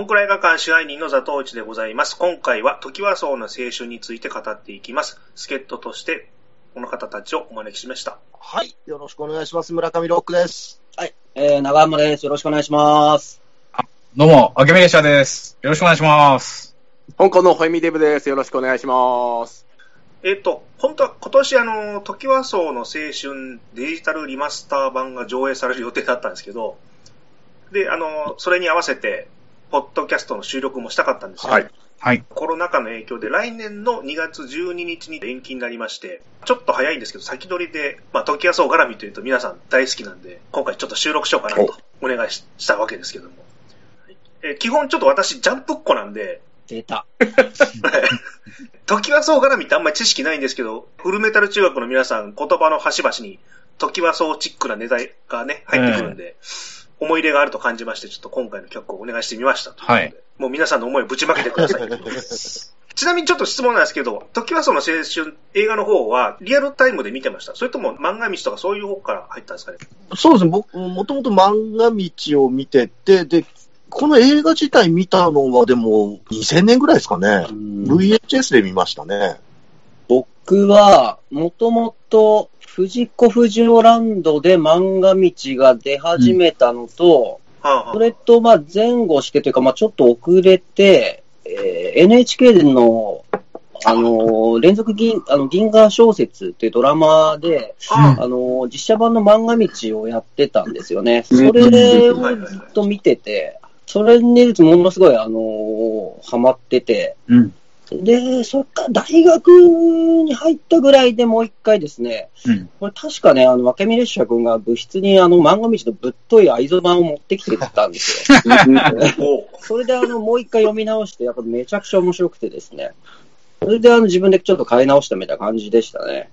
ボンクラ映画館支配人の座頭市でございます。今回は、時はそうの青春について語っていきます。助っ人として、この方たちをお招きしました。はい。よろしくお願いします。村上ロックです。はい。えー、長山です。よろしくお願いします。どうも、あけみ列車です。よろしくお願いします。香港のホイミデブです。よろしくお願いします。えっ、と、本当は今年あの、時はそうの青春デジタルリマスター版が上映される予定だったんですけど、で、あの、それに合わせて、ポッドキャストの収録もしたかったんですよ。はい。はい。コロナ禍の影響で来年の2月12日に延期になりまして、ちょっと早いんですけど、先取りで、まあ、時はそう絡みというと皆さん大好きなんで、今回ちょっと収録しようかなとお願いししたわけですけども。えー基本ちょっと私ジャンプっ子なんで、出た。時はそう絡みってあんまり知識ないんですけど、フルメタル中学の皆さん言葉の端々に時はそうチックなネタがね、入ってくるんで、思い入れがあると感じまして、ちょっと今回の曲をお願いしてみましたということではいもう皆さんの思いをぶちまけてください。ちなみにちょっと質問なんですけど、時はその青春映画の方はリアルタイムで見てましたそれとも漫画道とかそういう方から入ったんですかね？そうですね。僕、もともと漫画道を見てて、で、この映画自体見たのはでも2000年ぐらいですかね。VHS で見ましたね。僕は、もともと、藤子不二雄ランドで漫画道が出始めたのと、はあ、はあそれと、まあ、前後してというか、まあ、ちょっと遅れて、えー NHK での、あのー連続銀、あの、銀河小説っていうドラマで、ああのー実写版の漫画道をやってたんですよね。うんそれをずっと見てて、それにものすごい、あのーハマってて、うん。で、そっから大学に入ったぐらいでもう一回ですね、うん。これ確かね、あの、わけみ列車君が部室にあの、漫画道のぶっとい愛蔵版を持ってきてたんですよ。おそれであの、もう一回読み直して、やっぱめちゃくちゃ面白くてですね。それであの、自分でちょっと変え直したみたいな感じでしたね。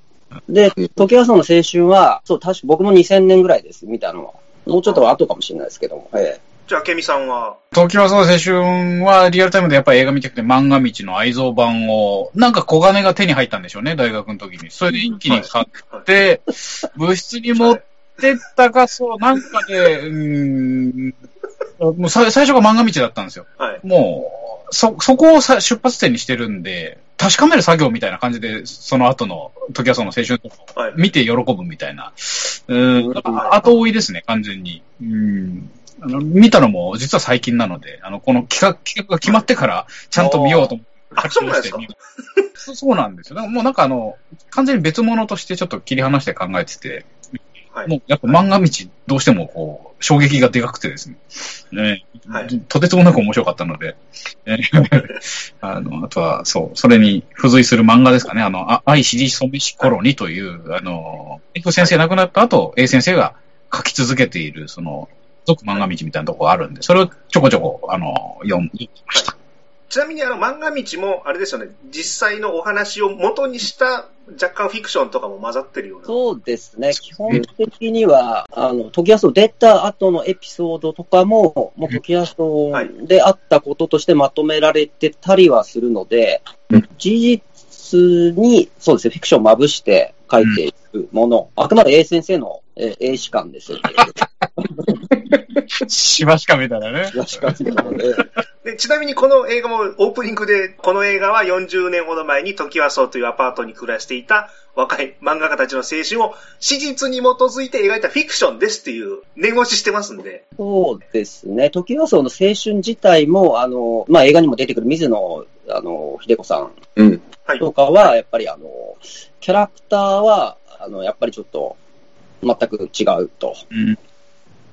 で、時はその青春は、そう、確か僕も2000年ぐらいです、見たのは。もうちょっと後かもしれないですけども。えじゃあ、ケミさんは、東京はそう青春はリアルタイムでやっぱり映画見たくて漫画道の愛蔵版を、なんか小金が手に入ったんでしょうね、大学の時に。それで一気に買って、部室に持ってったか、そう、なんかで、うーん、もうさ最初が漫画道だったんですよ。はい。ももう、そ、そこをさ出発点にしてるんで、確かめる作業みたいな感じで、その後の時はその青春とかはい見て喜ぶみたいな。うん、後追いですね、完全に。うん。あの、見たのも実は最近なので、あの、この企画、企画が決まってから、ちゃんと見ようと思って。あそうなんですかそうそうなんですよ。もうなんかあの、完全に別物としてちょっと切り離して考えてて、はい。もうやっぱ漫画道どうしてもこう、衝撃がでかくてですね。ねはいとてつもなく面白かったので、えー あの、あとは、そう、それに付随する漫画ですかね。あの、あ愛しりそめし頃にという、あの、F 先生亡くなった後、A 先生が書き続けている、その、続漫画道みたいなところがあるんで、それをちょこちょこ、あの、読んでました。ちなみにあの、漫画道も、あれですよね、実際のお話を元にした若干フィクションとかも混ざってるような。そうですね。基本的には、あの、時安出た後のエピソードとかも、もう時安であったこととしてまとめられてたりはするので、うん事実に、そうですね、フィクションをまぶして書いていくもの、あくまで A 先生の、えー、A 士官です。しばしかみたいなね。A 士官なの で、でちなみにこの映画もオープニングで、この映画は40年ほど前に時はそうというアパートに暮らしていた若い漫画家たちの青春を史実に基づいて描いたフィクションですっていう念押ししてますんで。そうですね。時はその青春自体も、あの、まあ、映画にも出てくる水野、あの、秀子さん。とかは、やっぱりあの、キャラクターは、あの、やっぱりちょっと、全く違うとうん。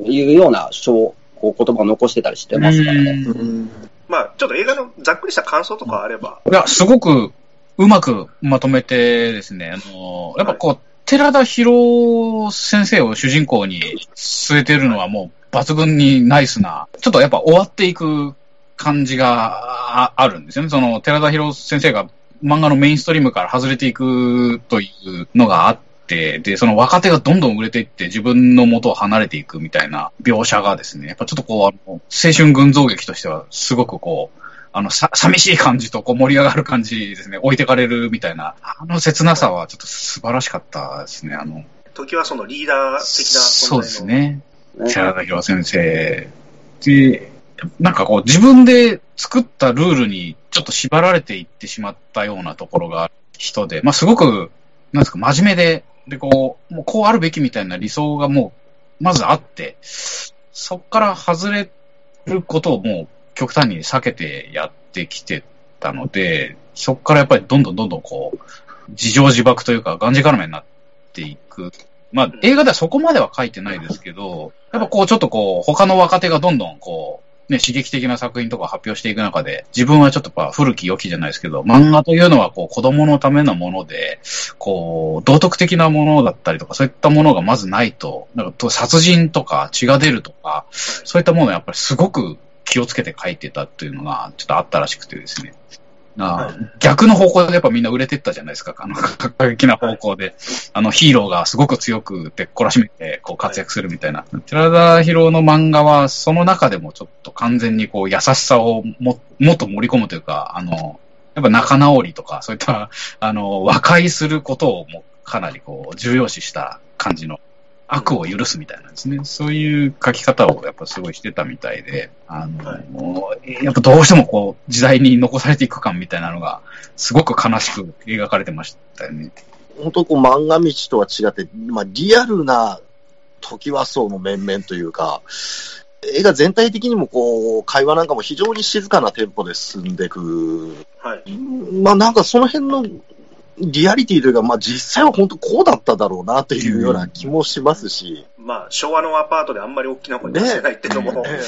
いうような小、こう言葉を残してたりしてますからね。うんまあ、ちょっと映画のざっくりした感想とかあれば。いや、すごくうまくまとめてですね、あの、やっぱこう、寺田博先生を主人公に据えてるのはもう抜群にナイスな、ちょっとやっぱ終わっていく感じがああるんですよね。その、寺田博先生が漫画のメインストリームから外れていくというのがあって、で、その若手がどんどん売れていって自分の元を離れていくみたいな描写がですね、やっぱちょっとこう、あの、青春群像劇としてはすごくこう、あの、さ、寂しい感じと、こう、盛り上がる感じですね。置いてかれるみたいな。あの切なさは、ちょっと素晴らしかったですね。あの、時はそのリーダー的なそうです。ね。ね寺田博先生。で、なんかこう自分で作ったルールにちょっと縛られていってしまったようなところがある人で、まあすごく、なんですか、真面目で、で、こう、もうこうあるべきみたいな理想がもう、まずあって、そっから外れることをもう極端に避けてやってきてたので、そっからやっぱりどんどんどんどんこう、自情自爆というか、がんじがらめになっていく。まあ、映画ではそこまでは書いてないですけど、やっぱこう、ちょっとこう、他の若手がどんどんこう、ね、刺激的な作品とか発表していく中で、自分はちょっとやっぱ古き良きじゃないですけど、漫画というのはこう、子供のためのもので、こう、道徳的なものだったりとか、そういったものがまずないと、なんか殺人とか血が出るとか、そういったものをやっぱりすごく気をつけて書いてたっていうのが、ちょっとあったらしくてですね。あー逆の方向でやっぱみんな売れてったじゃないですか。あの、過激な方向で。あの、ヒーローがすごく強くて、懲らしめて、こう活躍するみたいな。寺田博の漫画は、その中でもちょっと完全にこう、優しさをも、もっと盛り込むというか、あの、やっぱ仲直りとか、そういった、あの、和解することをもかなりこう、重要視した感じの、悪を許すみたいなんですね。そういう書き方をやっぱすごいしてたみたいで、あの、はいもうやっぱどうしてもこう、時代に残されていく感みたいなのが、すごく悲しく描かれてましたよね。本当こう漫画道とは違って、まあリアルな時はそうの面々というか、映画全体的にもこう、会話なんかも非常に静かなテンポで進んでいく。はい。まあなんかその辺のリアリティというか、まあ実際は本当こうだっただろうなというような気もしますし、まあ、昭和のアパートであんまり大きな声出せないっていうのも、ねえ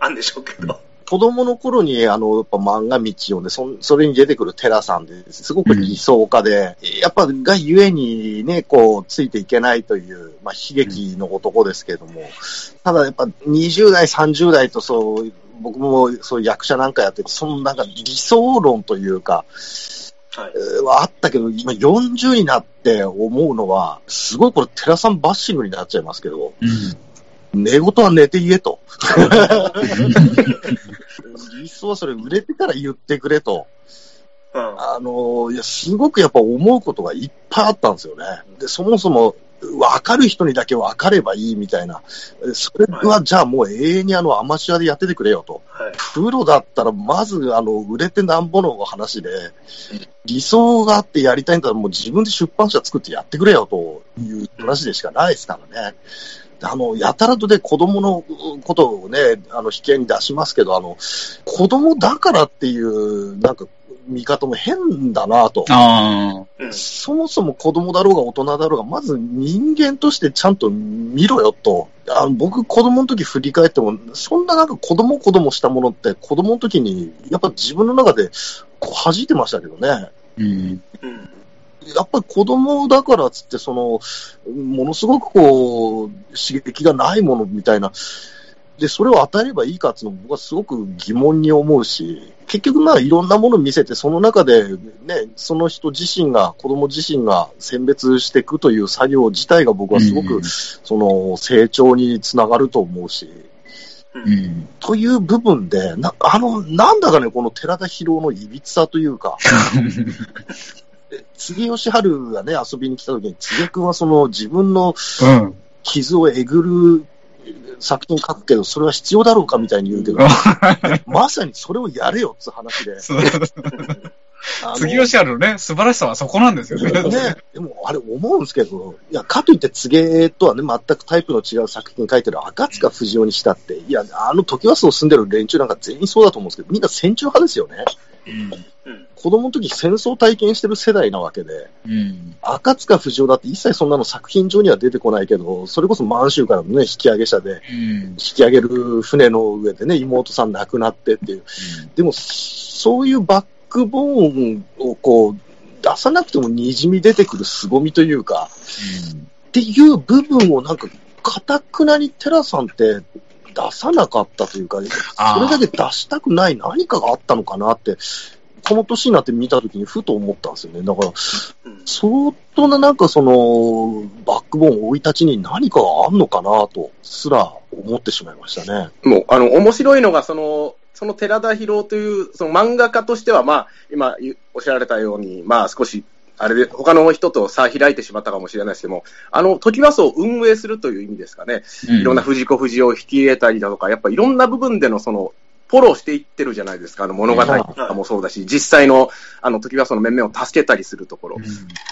あんでしょうけど。子供の頃に、あの、やっぱ漫画道をね、そそれに出てくるテラさんですごく理想家で、やっぱがゆえにね、こう、ついていけないという、まあ、悲劇の男ですけれども、ただやっぱ20代、30代とそう、僕もそういう役者なんかやってて、そのなんか理想論というか、はあったけど、今40になって思うのは、すごいこれ、テラさんバッシングになっちゃいますけど、うん。寝言は寝て言えと。理想はそれ売れてから言ってくれと。うん。あの、いや、すごくやっぱ思うことがいっぱいあったんですよね。で、そもそも、分かる人にだけ分かればいいみたいな。それは、じゃあもう永遠にあの、アマチュアでやっててくれよと。プロだったら、まず、あの、売れてなんぼの話で、理想があってやりたいんだったら、もう自分で出版社作ってやってくれよという話でしかないですからね。あの、やたらとで子供のことをね、あの、引き合いに出しますけど、あの、子供だからっていう、なんか、見方も変だなと。そもそも子供だろうが大人だろうが、まず人間としてちゃんと見ろよと。あの僕、子供の時振り返っても、そんななんか子供子供したものって、子供の時に、やっぱ自分の中でこう弾いてましたけどね。ーうん。うん。やっぱり子供だからっつって、その、ものすごくこう、刺激がないものみたいな。で、それを与えればいいかっていうのも僕はすごく疑問に思うし、結局まあいろんなものを見せて、その中でね、その人自身が、子供自身が選別していくという作業自体が僕はすごく、うんその成長につながると思うし、う。うんん。という部分で、な、あの、なんだかね、この寺田博のいびつさというか、杉吉春がね、遊びに来た時に、杉江君はその自分のうん。傷をえぐる作品書くけど、それは必要だろうかみたいに言うけど、まさにそれをやれよって話で。次吉春のね、素晴らしさはそこなんですよね。ね、でもあれ思うんですけど、いや、かといって、柘植とはね、全くタイプの違う作品書いてる赤塚不二夫にしたって、いや、あの時はそう住んでる連中なんか全員そうだと思うんですけど、みんな戦中派ですよね。うん。子供の時戦争体験してる世代なわけで、うん。赤塚不二夫だって一切そんなの作品上には出てこないけど、それこそ満州からのね、引き上げ者で、うん引き上げる船の上でね、妹さん亡くなってっていう。でも、そういうバックボーンをこう、出さなくても滲み出てくる凄みというか、っていう部分をなんか、かたくなにテラさんって出さなかったというか、それだけ出したくない何かがあったのかなって、この年になって見たときにふと思ったんですよね。だから、うん。相当ななんかその、バックボーン生い立ちに何かがあんのかなとすら思ってしまいましたね。もう、あの、面白いのが、その、その寺田博という、その漫画家としては、まあ、今、ゆおっしゃられたように、まあ、少しあれで、他の人と差開いてしまったかもしれないですけども、あの、時はそう運営するという意味ですかね。うんいろんな藤子不二雄を引き入れたりだとか、やっぱいろんな部分でのその、フォローしていってるじゃないですか。あの物語とかもそうだし、実際の、あの、時はその面々を助けたりするところ。はい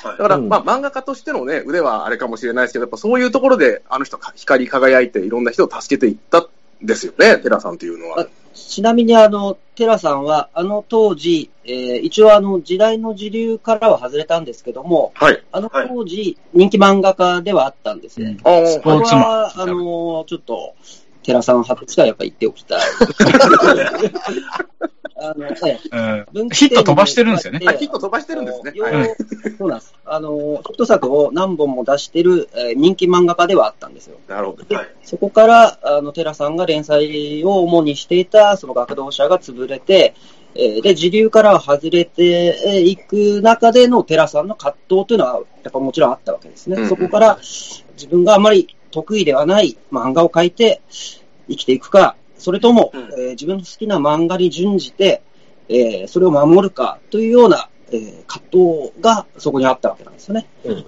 だから、うんまあ、漫画家としてのね、腕はあれかもしれないですけど、やっぱそういうところで、あの人、光り輝いて、いろんな人を助けていったんですよね、テラさんというのは。ちなみに、あの、テラさんは、あの当時、えー一応あの、時代の時流からは外れたんですけども、はい。あの当時、人気漫画家ではあったんですね。あスポこれーツマンは、あの、ちょっと、テラさん初はやっぱ言っておきたい。あの、ヒット飛ばしてるんですよね。あ、ヒット飛ばしてるんですね。よはい。そうなんです。あの、ヒット作を何本も出してる、えー人気漫画家ではあったんですよ。なるほど。はい。そこから、あの、テラさんが連載を主にしていた、その学童社が潰れて、えーで、時流からは外れてえーいく中でのテラさんの葛藤というのは、やっぱもちろんあったわけですね。うんそこから、自分があまり得意ではない漫画を描いて生きていくか、それとも、うんえー自分の好きな漫画に準じて、えーそれを守るかというような、えー葛藤がそこにあったわけなんですよね。うん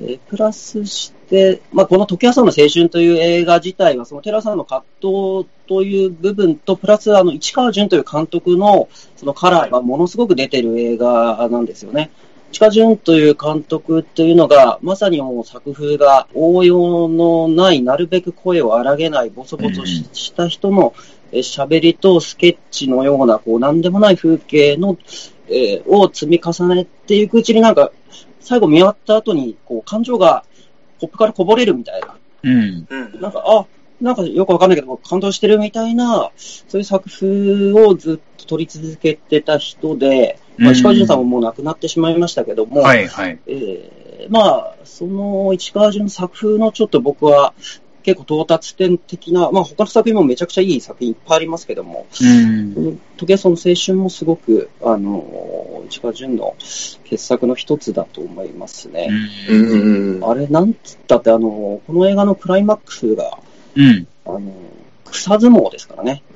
えープラスして、まあ、この時はさんの青春という映画自体は、その寺さんの葛藤という部分と、プラスあの市川淳という監督のそのカラーがものすごく出てる映画なんですよね。市川淳という監督というのが、まさにもう作風が応用のない、なるべく声を荒げない、ボソボソした人のえー喋りとスケッチのような、こう、なんでもない風景の、えーを積み重ねていくうちになんか、最後見終わった後に、こう、感情がコップからこぼれるみたいな。うん。うん。なんか、あ、なんかよくわかんないけど、感動してるみたいな、そういう作風をずっと撮り続けてた人で、まあ、石川淳さんももう亡くなってしまいましたけども、はいはい。えーまあ、その市川淳の作風のちょっと僕は結構到達点的な、まあ他の作品もめちゃくちゃいい作品いっぱいありますけども、うん。時計その青春もすごく、あの、市川淳の傑作の一つだと思いますね。うんうんうん。あれ、なんつったって、あの、この映画のクライマックスが、うん。あの、草相撲ですからね。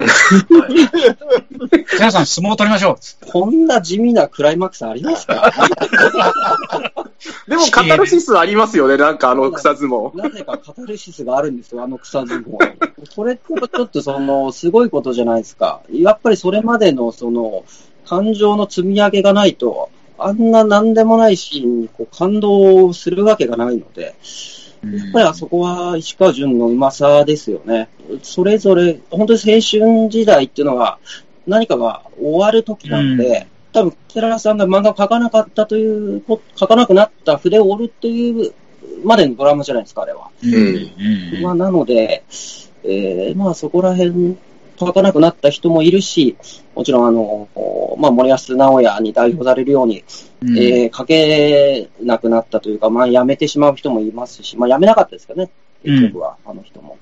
皆さん相撲を取りましょう。こんな地味なクライマックスありますか？でも、カタルシスありますよね、なんかあの草相撲。なぜかカタルシスがあるんですよ、あの草相撲に。これってちょっとその、すごいことじゃないですか。やっぱりそれまでのその、感情の積み上げがないと、あんななんでもないシーンにこう感動するわけがないので、やっぱりあそこは石川淳のうまさですよね。それぞれ、本当に青春時代っていうのは、何かが終わる時なんで、多分、寺田さんが漫画を描かなかったという、描かなくなった筆を折るというまでのドラマじゃないですか、あれは。うん。うん。まあ、なので、えーまあそこら辺、書かなくなった人もいるし、もちろんあの、まあ森保直哉に代表されるように、うんえー書けなくなったというか、まあ辞めてしまう人もいますし、まあ辞めなかったですけどね、結局は、あの人も。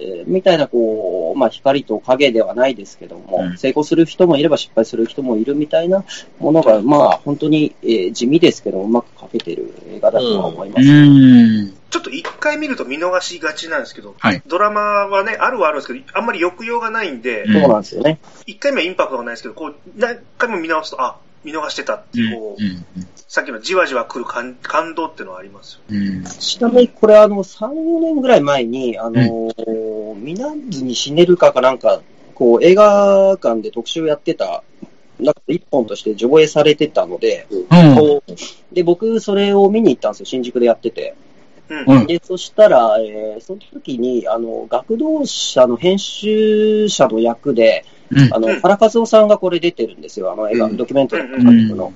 えーみたいな、こう、まあ光と影ではないですけども、うん成功する人もいれば失敗する人もいるみたいなものが、まあ本当に、えー地味ですけども、うまく書けてる映画だとは思います。うん。ちょっと一回見ると見逃しがちなんですけど、はいドラマはね、あるはあるんですけど、あんまり抑揚がないんで、うんそうなんですよね。一回目はインパクトがないですけど、こう、何回も見直すと、あ、見逃してたっていう、こう、うん。さっきのじわじわ来る感感動っていうのはありますよ。うん。ちなみにこれ、あの、3、4年ぐらい前に、あの、ミナンズに死ねるかかなんか、こう、映画館で特集やってた、なんか一本として上映されてたので、うん。で、僕、それを見に行ったんですよ、新宿でやってて。うん。うんで、そしたら、えーその時に、あの、学童社の編集者の役で、うん。あの、うん。原和夫さんがこれ出てるんですよ、あの映画、うん。ドキュメンタリーの監督の。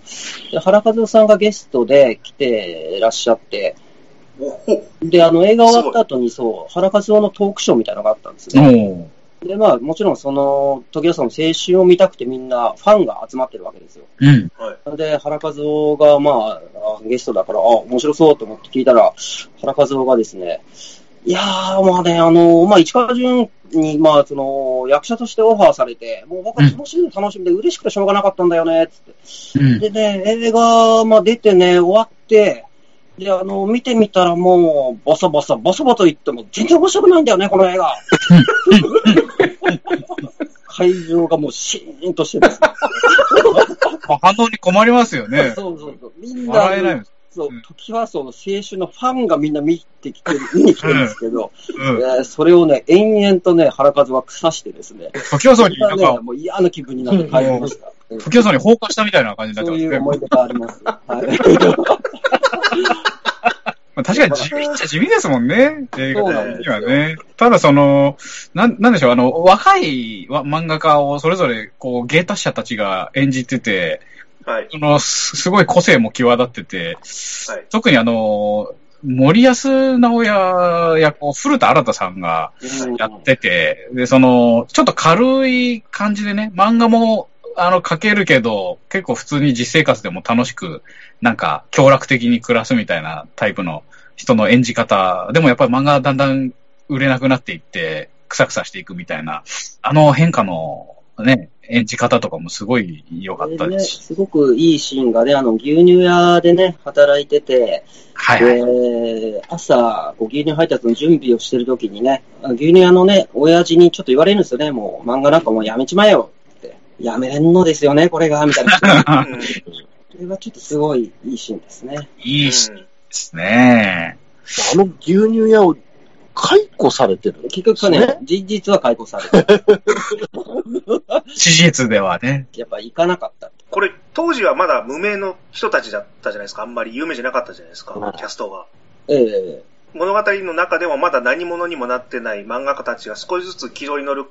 で原和夫さんがゲストで来てらっしゃって、で、あの、映画終わった後に、そう、原和夫のトークショーみたいなのがあったんですね。で、まあ、もちろん、その、時矢さんの青春を見たくてみんな、ファンが集まってるわけですよ。うん。はい。で、原和夫が、まあ、あゲストだから、あ、面白そうと思って聞いたら、原和夫がですね、いやー、まあね、あの、まあ、市川淳に、まあ、その、役者としてオファーされて、もう僕は楽しみで楽しみで嬉しくてしょうがなかったんだよね、つって。うん。でね、映画、まあ、出てね、終わって、で、あの、見てみたらもう、ボソボソ、ボソボソ言っても全然面白くないんだよね、この映画。会場がもうシーンとしてます。反応に困りますよね。そうそうそう。みんな、笑えないです。そううん、時はその青春のファンがみんな見てきてる、見に来てるんですけど、うん。えーそれをね、延々とね、原和は腐してですね、時はそうに、なんね、か、もう嫌な気分になって帰りました。うん時はそうに放火したみたいな感じになってますね。そういう思い出があります。はい。まあ確かに地味っちゃ地味ですもんね。映画にはね。ただその、なん、なんでしょう、あの、若いわ漫画家をそれぞれ、こう、芸達者たちが演じてて、はい。その、すすごい個性も際立ってて、はい。特にあの、森安直哉役を古田新太さんがやってて、で、その、ちょっと軽い感じでね、漫画も、あの、描けるけど、結構普通に実生活でも楽しく、なんか、協楽的に暮らすみたいなタイプの人の演じ方。でもやっぱり漫画だんだん売れなくなっていって、くさくさしていくみたいな、あの変化のね、演じ方とかもすごい良かったですし。すごくいいシーンがね、あの、牛乳屋でね、働いてて、はいはい。で、朝、こう牛乳配達の準備をしてる時にね、牛乳屋のね、親父にちょっと言われるんですよね、もう漫画なんかもうやめちまえよ。やめれんのですよね、これが、みたいな。うんこれがちょっとすごいいいシーンですね。いいしですね。あの牛乳屋を解雇されてる。結局ね、ね事実は解雇されて、史実ではね。やっぱ行かなかった。これ、当時はまだ無名の人たちだったじゃないですか。あんまり有名じゃなかったじゃないですかはい、キャストが。ええ物語の中でもまだ何者にもなってない漫画家たちが少しずつ軌道に乗る、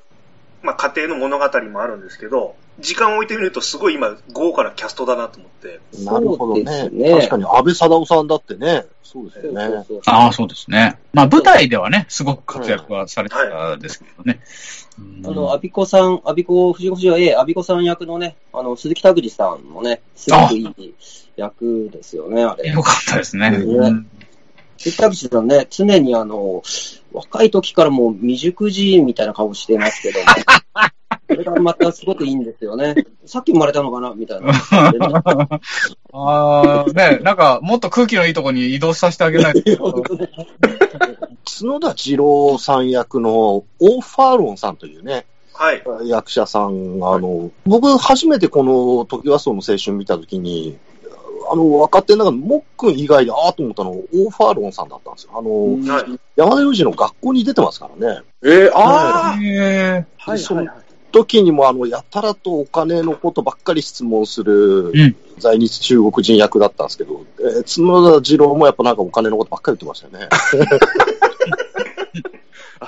まあ、家庭の物語もあるんですけど、時間を置いてみるとすごい今、豪華なキャストだなと思って。なるほどそうねですね確かに安倍貞夫さんだってね。そうですよね。そうそうああ、そうですね。まあ舞台ではね、すごく活躍はされてたですけどね。うんあの、アビコさん、アビコ、藤子不二雄 A、アビコさん役のね、あの、鈴木拓司さんもね、すごくいい役ですよね、あれ。よかったですね。うんうん鈴木拓司さんね、常にあの、若い時からもう未熟児みたいな顔してますけども、それがまたすごくいいんですよね。さっき生まれたのかな？みたいな。ああ、ね、なんか、もっと空気のいいとこに移動させてあげないと。角田二郎さん役のオーファーロンさんというね、はい。役者さんが、あの、僕初めてこの時はそうの青春見たときに、あの、若手の中でもっくん以外でああと思ったのオーファーロンさんだったんですよ。あの、はい。山田洋次の学校に出てますからね。えー、ああ、へはいはいはい。時にもあの、やたらとお金のことばっかり質問するうん在日中国人役だったんですけど、えー角田二郎もやっぱなんかお金のことばっかり言ってましたよね。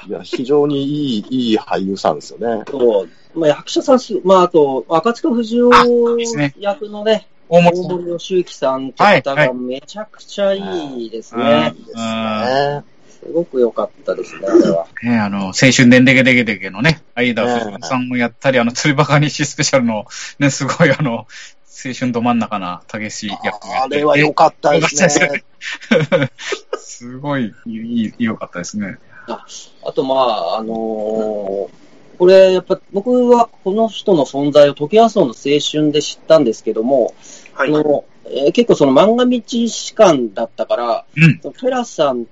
いや、非常にいい、いい俳優さんですよね。そう。まあ、役者さんす、まあ、あと、赤塚不二夫役のね、大大森義行さんと方はいはいがめちゃくちゃいいですうんね。いいですね。すごく良かったですね、あれは。ね、あの、青春でんでけでけでけのね、相田ねさんもやったり、あの、釣りバカ日スペシャルの、ね、すごいあの、青春ど真ん中な激しい役をやってあれは良かったですね。すごい、いい、良かったですね。あと、まあ、あのーこれ、やっぱ、僕はこの人の存在を、時遊の青春で知ったんですけども、はい。あのえー結構その漫画道士官だったから、うん。テラさん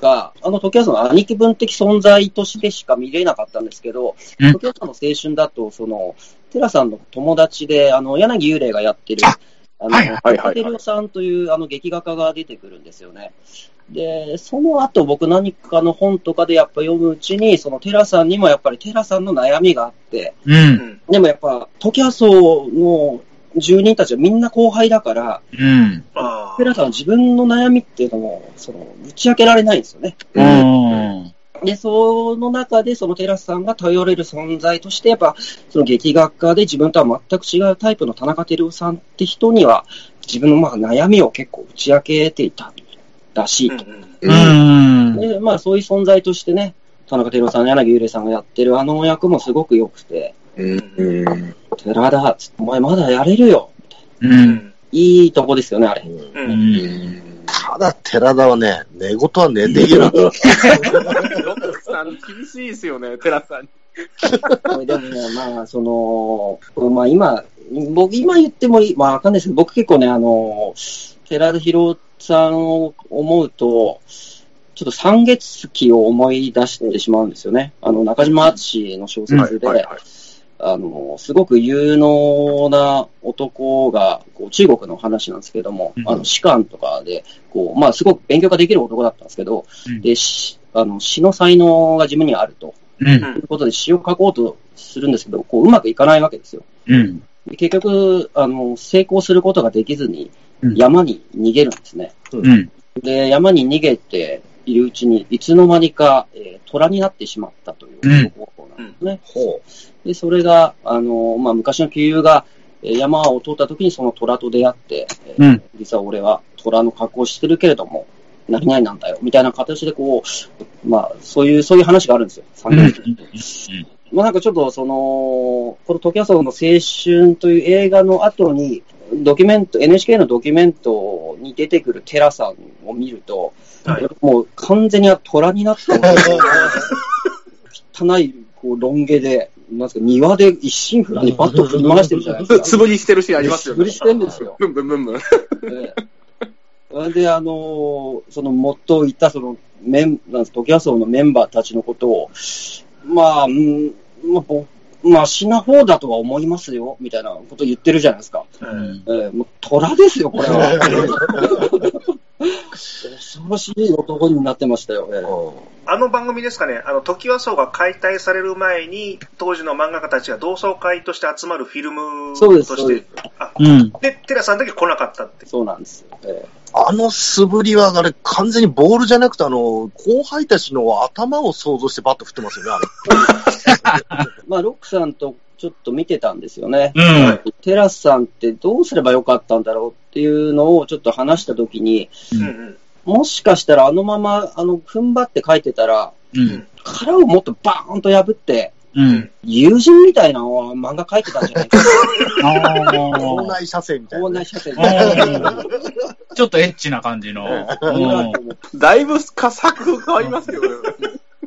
が、あの時遊の兄貴分的存在としてしか見れなかったんですけど、うん時遊の青春だと、その、テラさんの友達で、あの、柳幽霊がやってる、ああの、はいはいはいはいさんというあの劇画家が出てくるんですよね。で、その後僕何かの本とかでやっぱ読むうちに、そのテラさんにもやっぱりテラさんの悩みがあって、う。うんん。でもやっぱ、時遊の住人たちはみんな後輩だから、うん。あテラさんは自分の悩みっていうのも、その、打ち明けられないんですよね。うん。で、その中で、そのテラスさんが頼れる存在として、やっぱ、その劇学科で自分とは全く違うタイプの田中照夫さんって人には、自分のまあ悩みを結構打ち明けていたらしいうんと。うん。うん。で、まあそういう存在としてね、田中照夫さん、柳幽霊さんがやってるあの役もすごく良くて、うん。寺田、お前まだやれるよ。う。うんん。いいとこですよね、あれ。う。うんん。ただ、寺田はね、寝言は寝ていけなんですよ。ロックさん、厳しいですよね、テラさんに。でもね、まあ、その、まあ今、僕、今言ってもいい、まあわかんないですけど、僕結構ね、あの、寺田博さんを思うと、ちょっと三月期を思い出してしまうんですよね。あの、中島敦の小説で、はいはいはいあの、すごく有能な男が、こう中国の話なんですけども、うんあの、士官とかで、こう、まあ、すごく勉強ができる男だったんですけど、うんで、しあの、詩の才能が自分にはあると。うん。ということで詩を書こうとするんですけど、こう、うまくいかないわけですよ。うん。で結局、あの、成功することができずにうん、山に逃げるんですね。うん。で、山に逃げているうちに、いつの間にか、えー虎になってしまったという男なん。ですね。ほで、それが、あの、まあ、昔の旧友が、えー山を通った時にその虎と出会って、えーうん。実は俺は虎の格好をしてるけれども、何々なんだよ、みたいな形でこう、まあ、そういう、そういう話があるんですよ。三うん。人まあなんかちょっとその、この時はその青春という映画の後に、ドキュメント、NHK のドキュメントに出てくるテラさんを見ると、はい。もう完全に虎になってます。よ 汚いこうロン毛で、なんですか、庭で一心不乱にバット振り回してるじゃないですか。つぶりしてるシーンありますよね。素振りしてんですよ。ブンブンブンブン。で、あのーその、もっといた、その、メン、なんです、時矢荘のメンバーたちのことを、まあ、うん、まあ、ぼまあ、死な方だとは思いますよ、みたいなこと言ってるじゃないですか。うんええもう、虎ですよ、これは。恐ろしい男になってましたよ。ええう。あの番組ですかね、あの、時和荘が解体される前に、当時の漫画家たちが同窓会として集まるフィルムそうですとしてそうで、あ、うん。で、テラさんだけ来なかったって。そうなんですよ。ええあの素振りは、あれ、完全にボールじゃなくて、あの、後輩たちの頭を想像してバット振ってますよね、あれ。まあ、ロックさんとちょっと見てたんですよね。うん。テラスさんってどうすればよかったんだろうっていうのをちょっと話したときに、うんうん。もしかしたらあのまま、あの、踏ん張って書いてたら、うん。殻をもっとバーンと破って、うん。友人みたいな漫画書いてたんじゃないかあ校ー内射線みたいな。校内射線うんちょっとエッチな感じの。うんだいぶか作風変わりますけどね。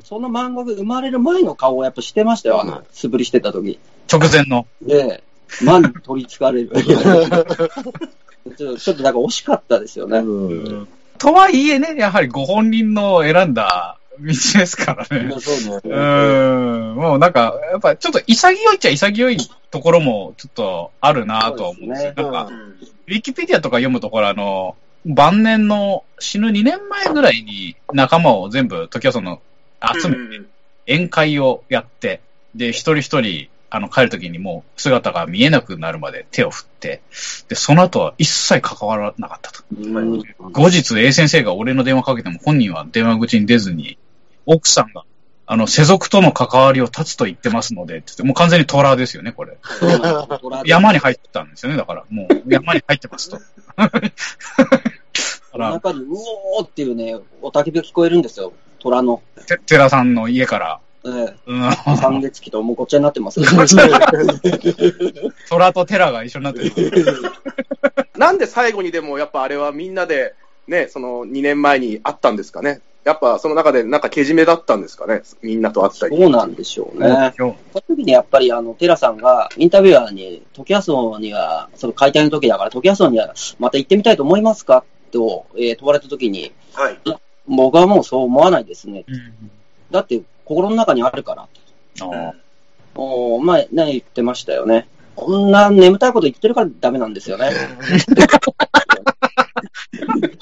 その漫画が生まれる前の顔をやっぱしてましたよ、あの、素振りしてた時。直前の。で、間に取り憑かれる。ちょっとちょっとなんか惜しかったですよね。うんとはいえね、やはりご本人の選んだ道ですからね。そうね。うん。もうなんか、やっぱちょっと潔いっちゃ潔いところもちょっとあるなとは思うんですよ。すねなんか、うんウィキペディアとか読むと、これあの、晩年の死ぬ2年前ぐらいに仲間を全部、時はその、集めて、うん宴会をやって、で、一人一人、あの、帰るときにもう姿が見えなくなるまで手を振って、で、その後は一切関わらなかったと。うん後日 A 先生が俺の電話かけても本人は電話口に出ずに、奥さんが、あの、世俗との関わりを断つと言ってますので、って言ってもう完全に虎ですよね、これ。山に入ってたんですよね、だから。もう山に入ってますと。だから中に、うおーっていうね、おたけびが聞こえるんですよ。虎の。て寺さんの家から。ええうん。三月期ともうごっちゃになってますけど。虎と寺が一緒になってる。なんで最後にでもやっぱあれはみんなで、ね、その2年前に会ったんですかね。やっぱその中でなんかけじめだったんですかね。みんなと会ったり。そうなんでしょうね。その時にやっぱり、あの、テラさんが、インタビュアーに、時矢荘には、その解体の時だから、時矢荘には、また行ってみたいと思いますか？と、えー問われた時に、はい。僕はもうそう思わないですね。うんだって、心の中にあるから。あーおーまあ、ね、言ってましたよね。こんな眠たいこと言ってるからダメなんですよね。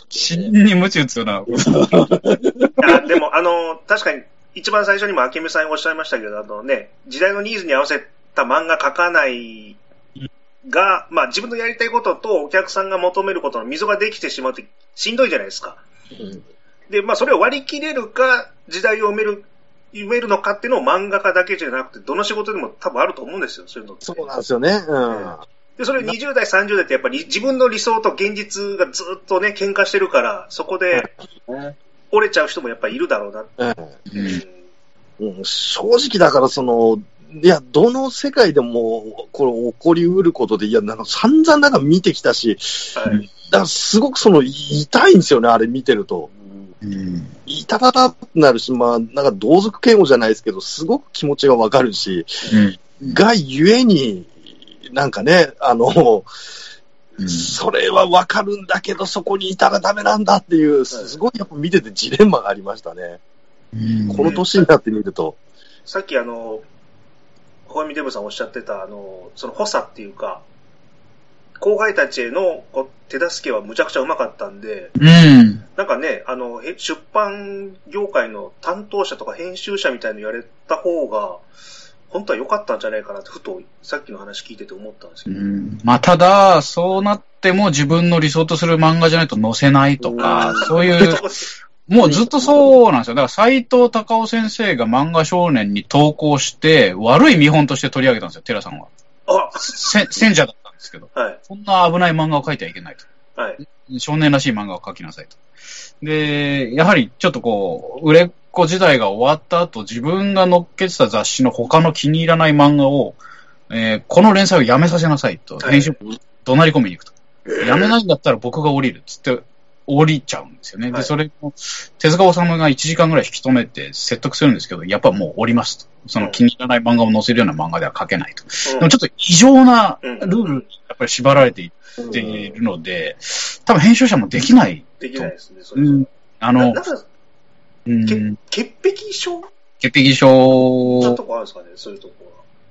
死に無知打つような。あでも、あの、確かに、一番最初にも明美さんおっしゃいましたけど、あのね、時代のニーズに合わせた漫画描かないが、まあ自分のやりたいこととお客さんが求めることの溝ができてしまうってしんどいじゃないですか。で、まあそれを割り切れるか、時代を埋める、埋めるのかっていうのを漫画家だけじゃなくて、どの仕事でも多分あると思うんですよ、そういうのって。そうなんですよね。うん。で、それ20代、30代ってやっぱり自分の理想と現実がずっとね、喧嘩してるから、そこでね折れちゃう人もやっぱりいるだろうな。うんうんうん正直だから、その、いや、どの世界でも、これ起こりうることで、いや、なんか散々なんか見てきたし、はい。だからすごくその、痛いんですよね、あれ見てると。うん痛たたってなるし、まあ、なんか同族嫌悪じゃないですけど、すごく気持ちがわかるし、うんがゆえに、なんかね、あの、うんそれはわかるんだけど、そこにいたらダメなんだっていう、すごいやっぱ見ててジレンマがありましたね。この年になってみると。さっきあの、小見デブさんおっしゃってた、あの、その補佐っていうか、後輩たちへの手助けはむちゃくちゃうまかったんで、うん。なんかね、あの、へ出版業界の担当者とか編集者みたいに言われた方が、本当は良かったんじゃないかなって、ふと、さっきの話聞いてて思ったんですけど。うんまあ、ただ、そうなっても自分の理想とする漫画じゃないと載せないとか、そういう、もうずっとそうなんですよ。だから、斎藤隆夫先生が漫画少年に投稿して、悪い見本として取り上げたんですよ、寺さんは。あ、せ 選者だっですけど、はい、そんな危ない漫画を描いてはいけないと。はい。少年らしい漫画を描きなさいと。で、やはりちょっとこう、売れっ子時代が終わった後、自分が載っけてた雑誌の他の気に入らない漫画を、えーこの連載をやめさせなさいと、はい編集部に怒鳴り込みに行くと。やめないんだったら僕が降りるっつって、降りちゃうんですよね。で、はいそれを、手塚治虫が1時間ぐらい引き止めて説得するんですけど、やっぱもう降りますと。その気に入らない漫画を載せるような漫画では書けないと。でもちょっと異常なルールにやっぱり縛られていっているので、多分編集者もできない。できないですね、それ。うん。あの潔癖症？潔癖な症とこあるんですかね、そういうと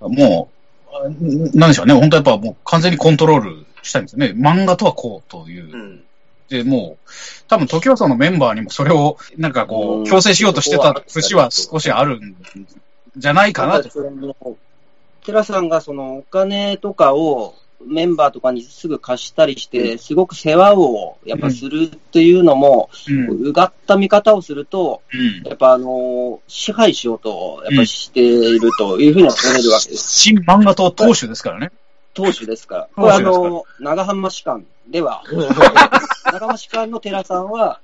こもう、あなんでしょうね。本当やっぱもう完全にコントロールしたいんですよね。漫画とはこうというは。う。ん。で、もう、多分、時はそのメンバーにもそれを、なんかこう強制しようとしてた節は少しあるんじゃないかなと。その寺さんがそのお金とかをメンバーとかにすぐ貸したりして、すごく世話をやっぱするっていうのも、うがった見方をすると、うん。やっぱあの、支配しようと、やっぱりしているというふうには取れるわけです。新漫画党当主ですからね。当主ですから。これあの、長浜士官では、長浜士官の寺さんは、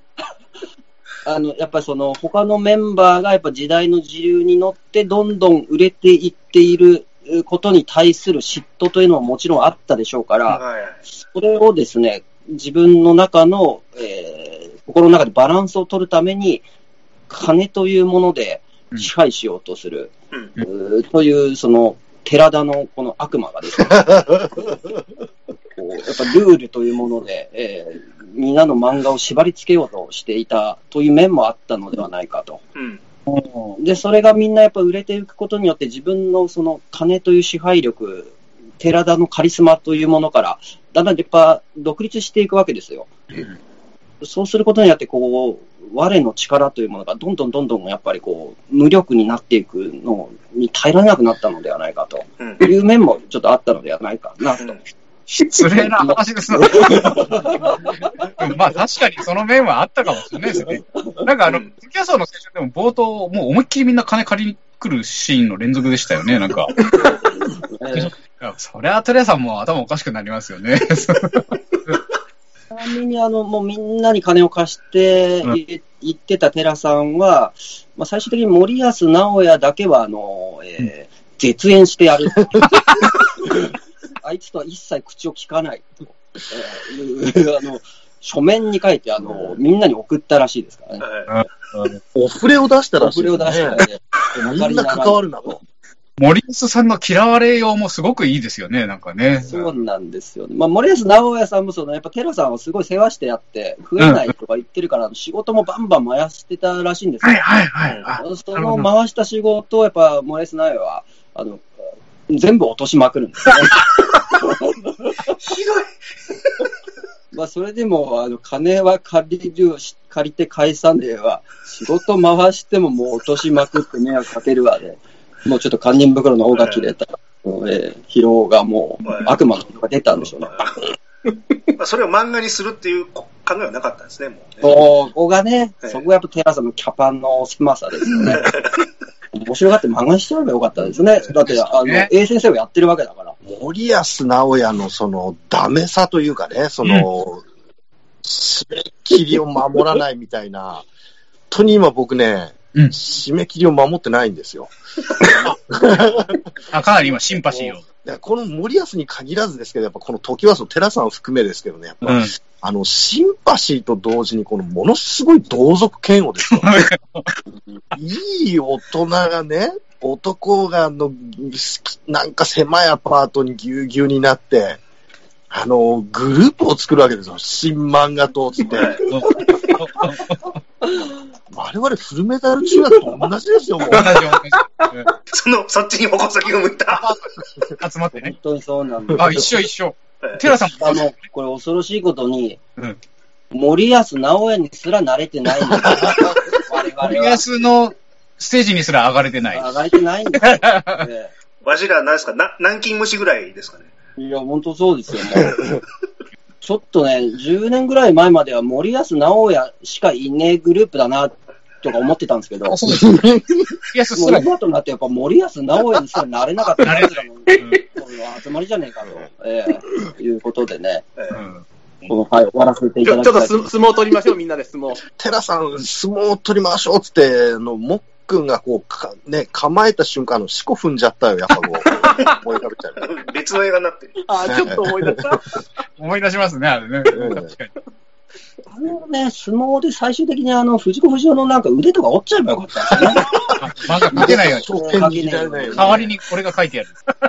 あの、やっぱりその、他のメンバーがやっぱ時代の自由に乗って、どんどん売れていっていることに対する嫉妬というのももちろんあったでしょうから、はいはい。それをですね、自分の中の、えー心の中でバランスを取るために、金というもので支配しようとする、うん。という、その、寺田のこの悪魔がですね、こうやっぱルールというもので、えーみんなの漫画を縛り付けようとしていたという面もあったのではないかと。うん。で、それがみんなやっぱ売れていくことによって自分のその金という支配力、寺田のカリスマというものから、だんだんやっぱ独立していくわけですよ。そうすることによって、こう、我の力というものがどんどんどんどんやっぱりこう、無力になっていくのに耐えられなくなったのではないかとうん。いう面もちょっとあったのではないかなと。うん失礼な話です。まあ確かにその面はあったかもしれないですね。なんかあの、うん時矢荘の青春でも冒頭、もう思いっきりみんな金借りに来るシーンの連続でしたよね、なんか。そりゃ、トレアさんも頭おかしくなりますよね。ちなみに、あの、もうみんなに金を貸してうんい言ってた寺さんは、まあ、最終的に森安直哉だけは、あの、えー絶縁してやる。あいつとは一切口を聞かないと、えーあの、書面に書いて、あの、みんなに送ったらしいですからね。はいお触れを出したらしいそれを出してね。ね、みんな関わるなと。森安さんの嫌われようもすごくいいですよね、なんかね。そうなんですよね。まあ、森安直哉さんもその、やっぱテラさんをすごい世話してやって、増えないとか言ってるから、仕事もバンバン回してたらしいんですよ。はいはいはい。あその回した仕事をやっぱ森安直哉は、あの、全部落としまくるんですよね。ひどい。まあ、それでも、あの、金は借りる、借りて返さねえわ。仕事回してももう落としまくって迷惑かけるわで、もうちょっと堪忍袋の尾が切れた、えー疲労がもうはい悪魔のが出たんでしょうね。まあそれを漫画にするっていう考えはなかったんですね、もうね。そこがね、ええそこがやっぱテラさんのキャパの狭さですよね。面白がって漫画にしちゃえばよかったですね。だって、あの、ね A 先生をやってるわけだから。森安直哉のそのダメさというかね、その、締め切りを守らないみたいな、本当に今僕ね、うん締め切りを守ってないんですよ。あかなり今シンパシーを。この森安に限らずですけど、やっぱこの時はその寺さんを含めですけどね、やっぱ、うん。あの、シンパシーと同時に、このものすごい同族嫌悪ですよ。いい大人がね、男があの、なんか狭いアパートにぎゅうぎゅうになって、あの、グループを作るわけですよ。新漫画党つって。我々フルメタル中学と同じですよ、もう。同じ同じ。うんその、そっちに矛先を向いた。集まってね本。当にそうなんです。あ、一緒一緒。えテラさんもあの、これ恐ろしいことに、うん森保直哉にすら慣れてないんですよ。我々は。森保のステージにすら上がれてない。上がれてないんですよ。え わしら、何ですかな、南京虫ぐらいですかね。えいや、本当そうですよ、もう。ちょっとね、10年ぐらい前までは森保直哉しかいねえグループだな、とか思ってたんですけど、あそうです。森保すらもう今となってやっぱ森保直哉にすらなれなかった 奴らのこの集まりじゃねえかと、ええいうことでね、ええうんこの回終わらせていちょちょっとただきたいす相撲取りましょう、みんなで相撲。テラさん、相撲を取りましょうっつって、あの、もっくんがこう、かね、構えた瞬間、あの、四股踏んじゃったよ、やっぱこう、思い浮かべちゃう。別の映画になってる。あーちょっと思い出した。思い出しますね、あれね。うん確かに。あのね、相撲で最終的にあの、藤子不二雄のなんか腕とか折っちゃえばよかったんですよね。あ漫画描けないように。代わりにこれが書いてある。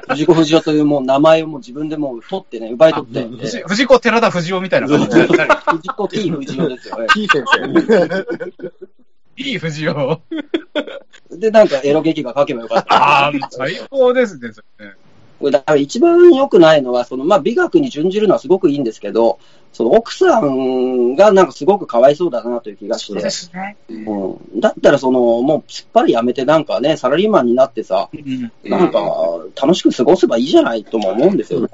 藤子不二雄というもう名前をもう自分でもう取ってね、奪い取って、藤子寺田藤尾みたいな感じで。え藤子 T 不二雄ですよ。え T 先生。いい藤尾。え で、なんかエロ劇が書けばよかった。ああ、最高ですね、それね。これだから一番良くないのは、その、まあ、美学に準じるのはすごくいいんですけど、その奥さんがなんかすごくかわいそうだなという気がして、すね。うん、だったらその、もうすっぱりやめてなんかね、サラリーマンになってさ、うんなんか楽しく過ごせばいいじゃないとも思うんですよね。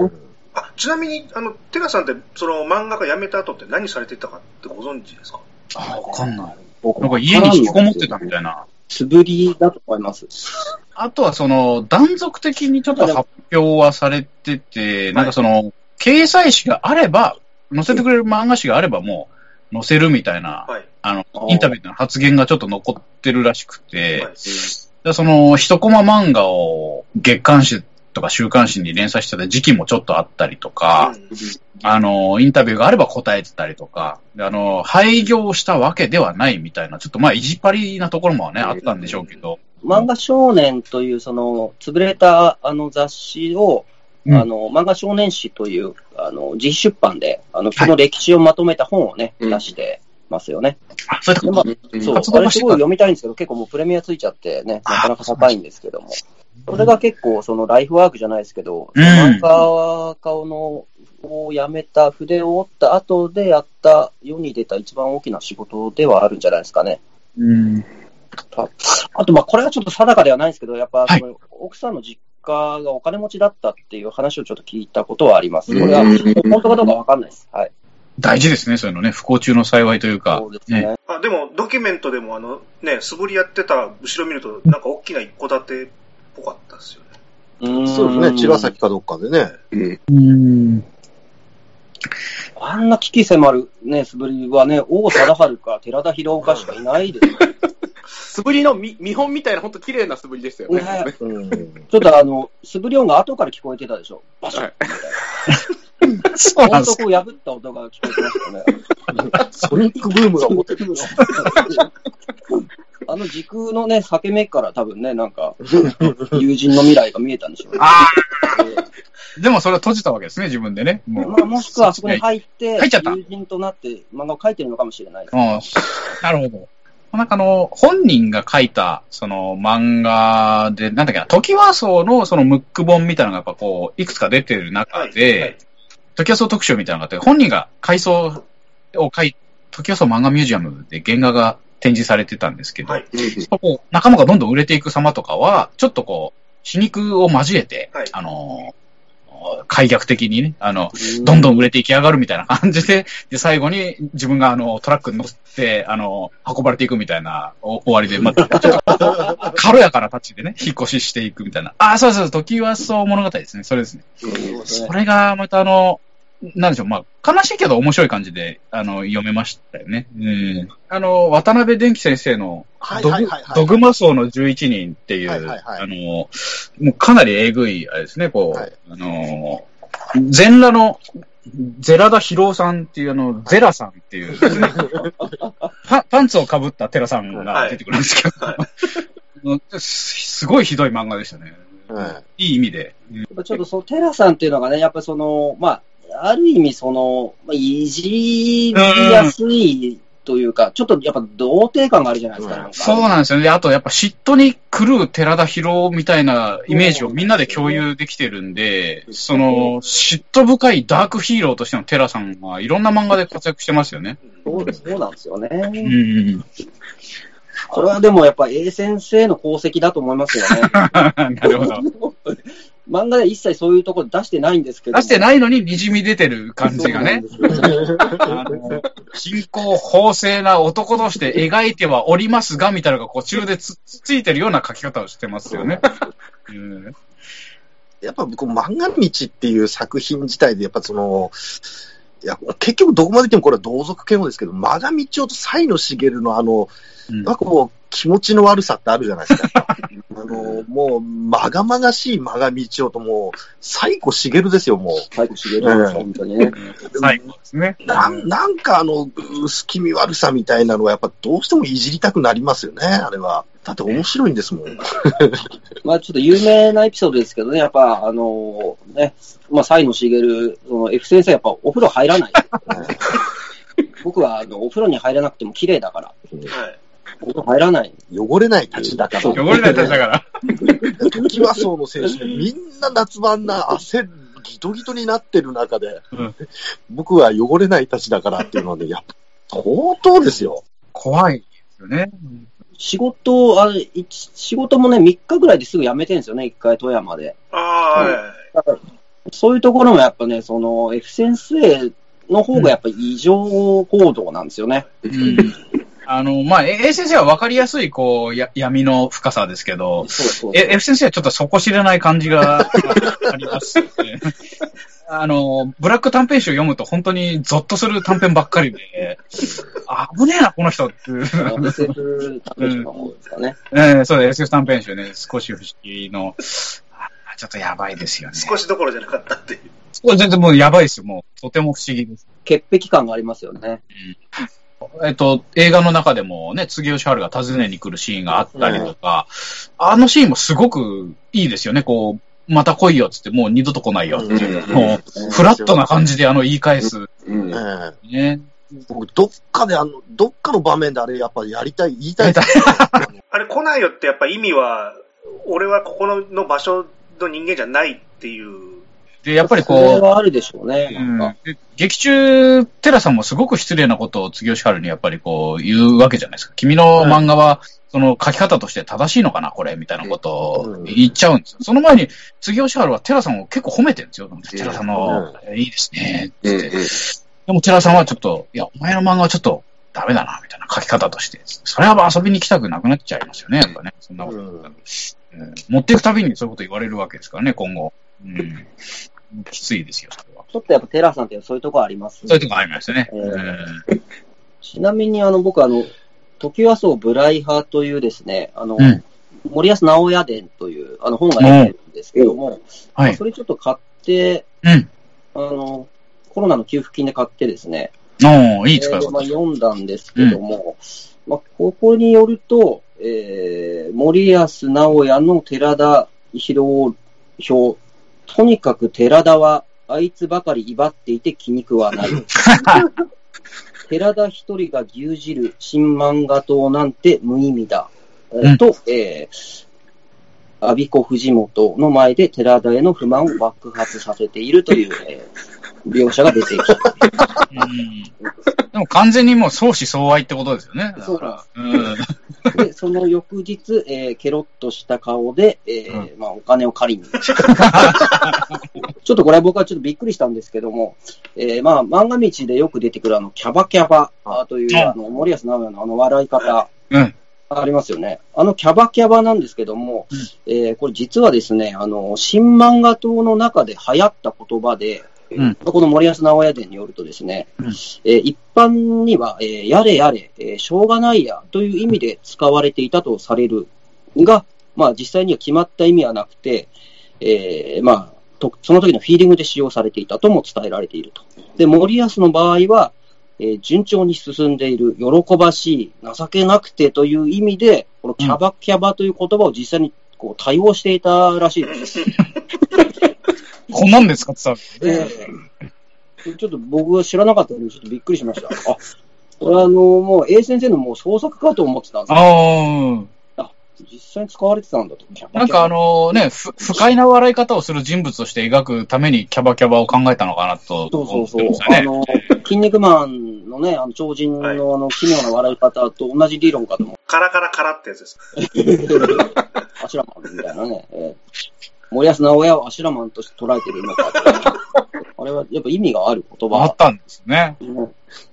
あ、ちなみに、あの、テラさんって、その漫画家辞めた後って何されてたかってご存知ですか？あ、わかんない。僕なんか家に引きこもってたみたいな。素振りだと思います。あとはその、断続的にちょっと発表はされてて、なんかその、掲載誌があれば、載せてくれる漫画誌があればもう、載せるみたいな、はい。あのインタビューの発言がちょっと残ってるらしくて、はいでその、一コマ漫画を月刊誌とか週刊誌に連載してた時期もちょっとあったりとか、うんあの、インタビューがあれば答えてたりとか、であの、廃業したわけではないみたいな、ちょっとまあ、意地っ張りなところもね、あったんでしょうけど、漫画少年という、その、潰れたあの雑誌を、うん。あの、漫画少年誌という、あの、自費出版で、あの、その歴史をまとめた本をね、うん。出してますよね。あ、そういったでまあうんそう、あれすごい読みたいんですけど、結構もうプレミアついちゃってね、なかなか高いんですけども。それが結構、そのライフワークじゃないですけど、うん漫画家のを辞めた、筆を折った後でやった、世に出た一番大きな仕事ではあるんじゃないですかね。うん。ああと、まあ、これはちょっと定かではないんですけど、やっぱ、はいその奥さんの実家がお金持ちだったっていう話をちょっと聞いたことはあります。これは本当かどうかわかんないです。はい。大事ですね、そういうのね。不幸中の幸いというかそう。ですね。あ、でも、ドキュメントでも、あの、ね、素振りやってた後ろ見ると、なんか大きな一戸建てっぽかったですよね。うーんそうですね、茅ヶ崎かどっかでね。うんうん。あんな危機迫るね、素振りはね、王貞治か寺田博岡しかいないですよ。素振りの見見本みたいな、本当綺麗な素振りでしたよね。ねうん。ちょっとあの、素振り音が後から聞こえてたでしょ。バシッはいみたいそうな。なんです音符を破った音が聞こえてましたよね。ソニックブームが起こってる。あの時空のね、裂け目から多分ね、なんか、友人の未来が見えたんでしょうね。ああ。でもそれは閉じたわけですね、自分でね。もうまあ、もしくはあそこに入って、入っちゃった友人となって漫画を描いてるのかもしれないです。うん。なるほど。なんかあの、本人が書いた、その漫画で、なんだっけな、時和荘のそのムック本みたいなのがやっぱこう、いくつか出てる中はいで、はい時和荘特集みたいなのがあって、本人が回想を書い、時和荘漫画ミュージアムで原画が展示されてたんですけど、はい。仲間がどんどん売れていく様とかは、ちょっとこう、皮肉を交えて、はいあのー開逆的にね、あの、うどんどん売れていき上がるみたいな感じで、で、最後に自分があの、トラックに乗って、あの、運ばれていくみたいなお終わりで、まあ、ちょっと 軽やかなタッチでね、引っ越ししていくみたいな。あ、そうそう、時はそう物語ですね。それですね。それがまたあの、なんでしょう、まあ、悲しいけど面白い感じで、あの、読めましたよね。うん。あの、渡辺電気先生の、はいドグはいはいはい。ドグマ層の11人っていう、はいはいはいあの、もうかなりえぐい、あれですね、こう、はいあの、全裸の、ゼラダヒロさんっていう、あの、ゼラさんっていう、パパンツをかぶったテラさんが出てくるんですけど、はいすすごいひどい漫画でしたね。はいいい意味で。やっぱちょっとそのテラさんっていうのがね、やっぱその、まあ、ある意味その、まあ、いじりやすいというか、ちょっとやっぱ童貞感があるじゃないですか。なんかそうなんですよね。であと、やっぱ嫉妬に狂う寺田博みたいなイメージをみんなで共有できてるんで、その、嫉妬深いダークヒーローとしての寺さんはいろんな漫画で活躍してますよね。そうそうなんですようね。ん。これはでもやっぱ A 先生の功績だと思いますよね。なるほど。漫画では一切そういうところ出してないんですけど。出してないのに滲み出てる感じがね。そうなんですよあの、貧困法制な男として描いてはおりますが、みたいなのがこう中でつつついてるような書き方をしてますよね。うんやっぱ僕、漫画道っていう作品自体で、やっぱその、いや、結局どこまで言ってもこれは同族嫌悪ですけど、マガ道夫とサイの茂のあの、うんやっぱこう、気持ちの悪さってあるじゃないですか。あの、もう、まがまがしいマガ道夫ともう、最古茂ですよ、もう。最後茂るんです、本当にね。最後ですね。なんなんかあの、薄気味悪さみたいなのはやっぱどうしてもいじりたくなりますよね、あれは。だって面白いんですもん。まあちょっと有名なエピソードですけどね、やっぱあのね、まあサイの茂る、その F 先生やっぱお風呂入らない。僕はあのお風呂に入らなくても綺麗だから。はい。入らない。汚れないたちだから。汚れないたちだから。時はそうの選手でみんな夏場な汗ギトギトになってる中で、うん僕は汚れないたちだからっていうので、やっぱ相当ですよ。怖いですよね。仕事、あ仕事もね、3日ぐらいですぐ辞めてるんですよね、一回富山で。ああ、はいはい。そういうところもやっぱね、その F 先生の方がやっぱり異常行動なんですよね。うんあの、まあ、A 先生は分かりやすい、こう、や闇の深さですけど、そうそうえ F 先生はちょっと底知れない感じが あります、ね。あの、ブラック短編集読むと本当にゾッとする短編ばっかりで、危ねえな、この人っていう。SF 短編集の方ですかね。ええそうです、SF 短編集ね、少し不思議の、あちょっとやばいですよね。少しどころじゃなかったっていう。全然もうやばいですよ、もう。とても不思議です。潔癖感がありますよね。えっと、映画の中でもね、杉吉春が訪ねに来るシーンがあったりとか、あのシーンもすごくいいですよね、こう、また来いよっつって、もう二度と来ないよっていう、うんもう、フラットな感じであの言い返す。うんええね。僕、どっかであの、どっかの場面であれやっぱやりたい、言いたい あれ来ないよってやっぱ意味は、俺はここのの場所の人間じゃないっていう。で、やっぱりそれこはあるでしょうね。う、なん劇中、テラさんもすごく失礼なことを杉吉春にやっぱりこう言うわけじゃないですか。君の漫画は、その書き方として正しいのかな、これ、みたいなことを言っちゃうんですよ。その前に、杉吉春はテラさんを結構褒めてるんですよ。テラさんの、いいですね、つって。でも、寺さんはちょっと、いや、お前の漫画はちょっとダメだな、みたいな書き方として。それは遊びに来たくなくなっちゃいますよね、やっぱね。そんなこと、うんうん持っていくたびにそういうこと言われるわけですからね、今後。うん。きついですよ、それは。ちょっとやっぱテラさんってそういうところあります、そういうとこありますよね。えうんちなみにあの僕あの、時はそうブライ派というですね、あの、うん森安直屋伝というあの本が出てるんですけども、はい。それちょっと買って、うん。あの、コロナの給付金で買ってですね、おーいい使いえーまあ、方。読んだんですけども、まあ、ここによると、えー、森安直哉の寺田博表、とにかく寺田はあいつばかり威張っていて気に食わない。寺田一人が牛耳る新漫画党なんて無意味だ。えーうんと、えー、阿ビ子藤本の前で寺田への不満を爆発させているという、えー描写が出てきでも完全にもう相思相愛ってことですよね。だそう。で、その翌日、えーケロッとした顔で、えーまあ、お金を借りに。ちょっとこれは僕はちょっとびっくりしたんですけども、えーまあ、漫画道でよく出てくるあの、キャバキャバあという、あの、森安直哉のあの笑い方、うん。ありますよね。あのキャバキャバなんですけども、えーこれ実はですね、あの、新漫画党の中で流行った言葉で、うんこの森安直哉伝によるとですね、うんえー一般には、えーやれやれ、えーしょうがないやという意味で使われていたとされるが、まあ実際には決まった意味はなくて、えーまあ、とその時のフィーリングで使用されていたとも伝えられていると。で、森安の場合は、えー順調に進んでいる、喜ばしい、情けなくてという意味で、このキャバキャバという言葉を実際にこう対応していたらしいです。こんなんで使ってたわけで、ちょっと僕は知らなかったので、ちょっとびっくりしました。あ、これはあの、もう A 先生のもう創作かと思ってたんですよ。あ実際に使われてたんだと。あ。なんかあのね、ふ不快な笑い方をする人物として描くためにキャバキャバを考えたのかなとそうそうそう。あの、筋肉マンのね、あの、超人のあの、奇妙な笑い方と同じ理論かと思カラカラカラってやつです。う。アシュラマンみたいなね。えー森保直哉をアシュラマンとして捉えてるのか。あれはやっぱ意味がある言葉。あったんですね。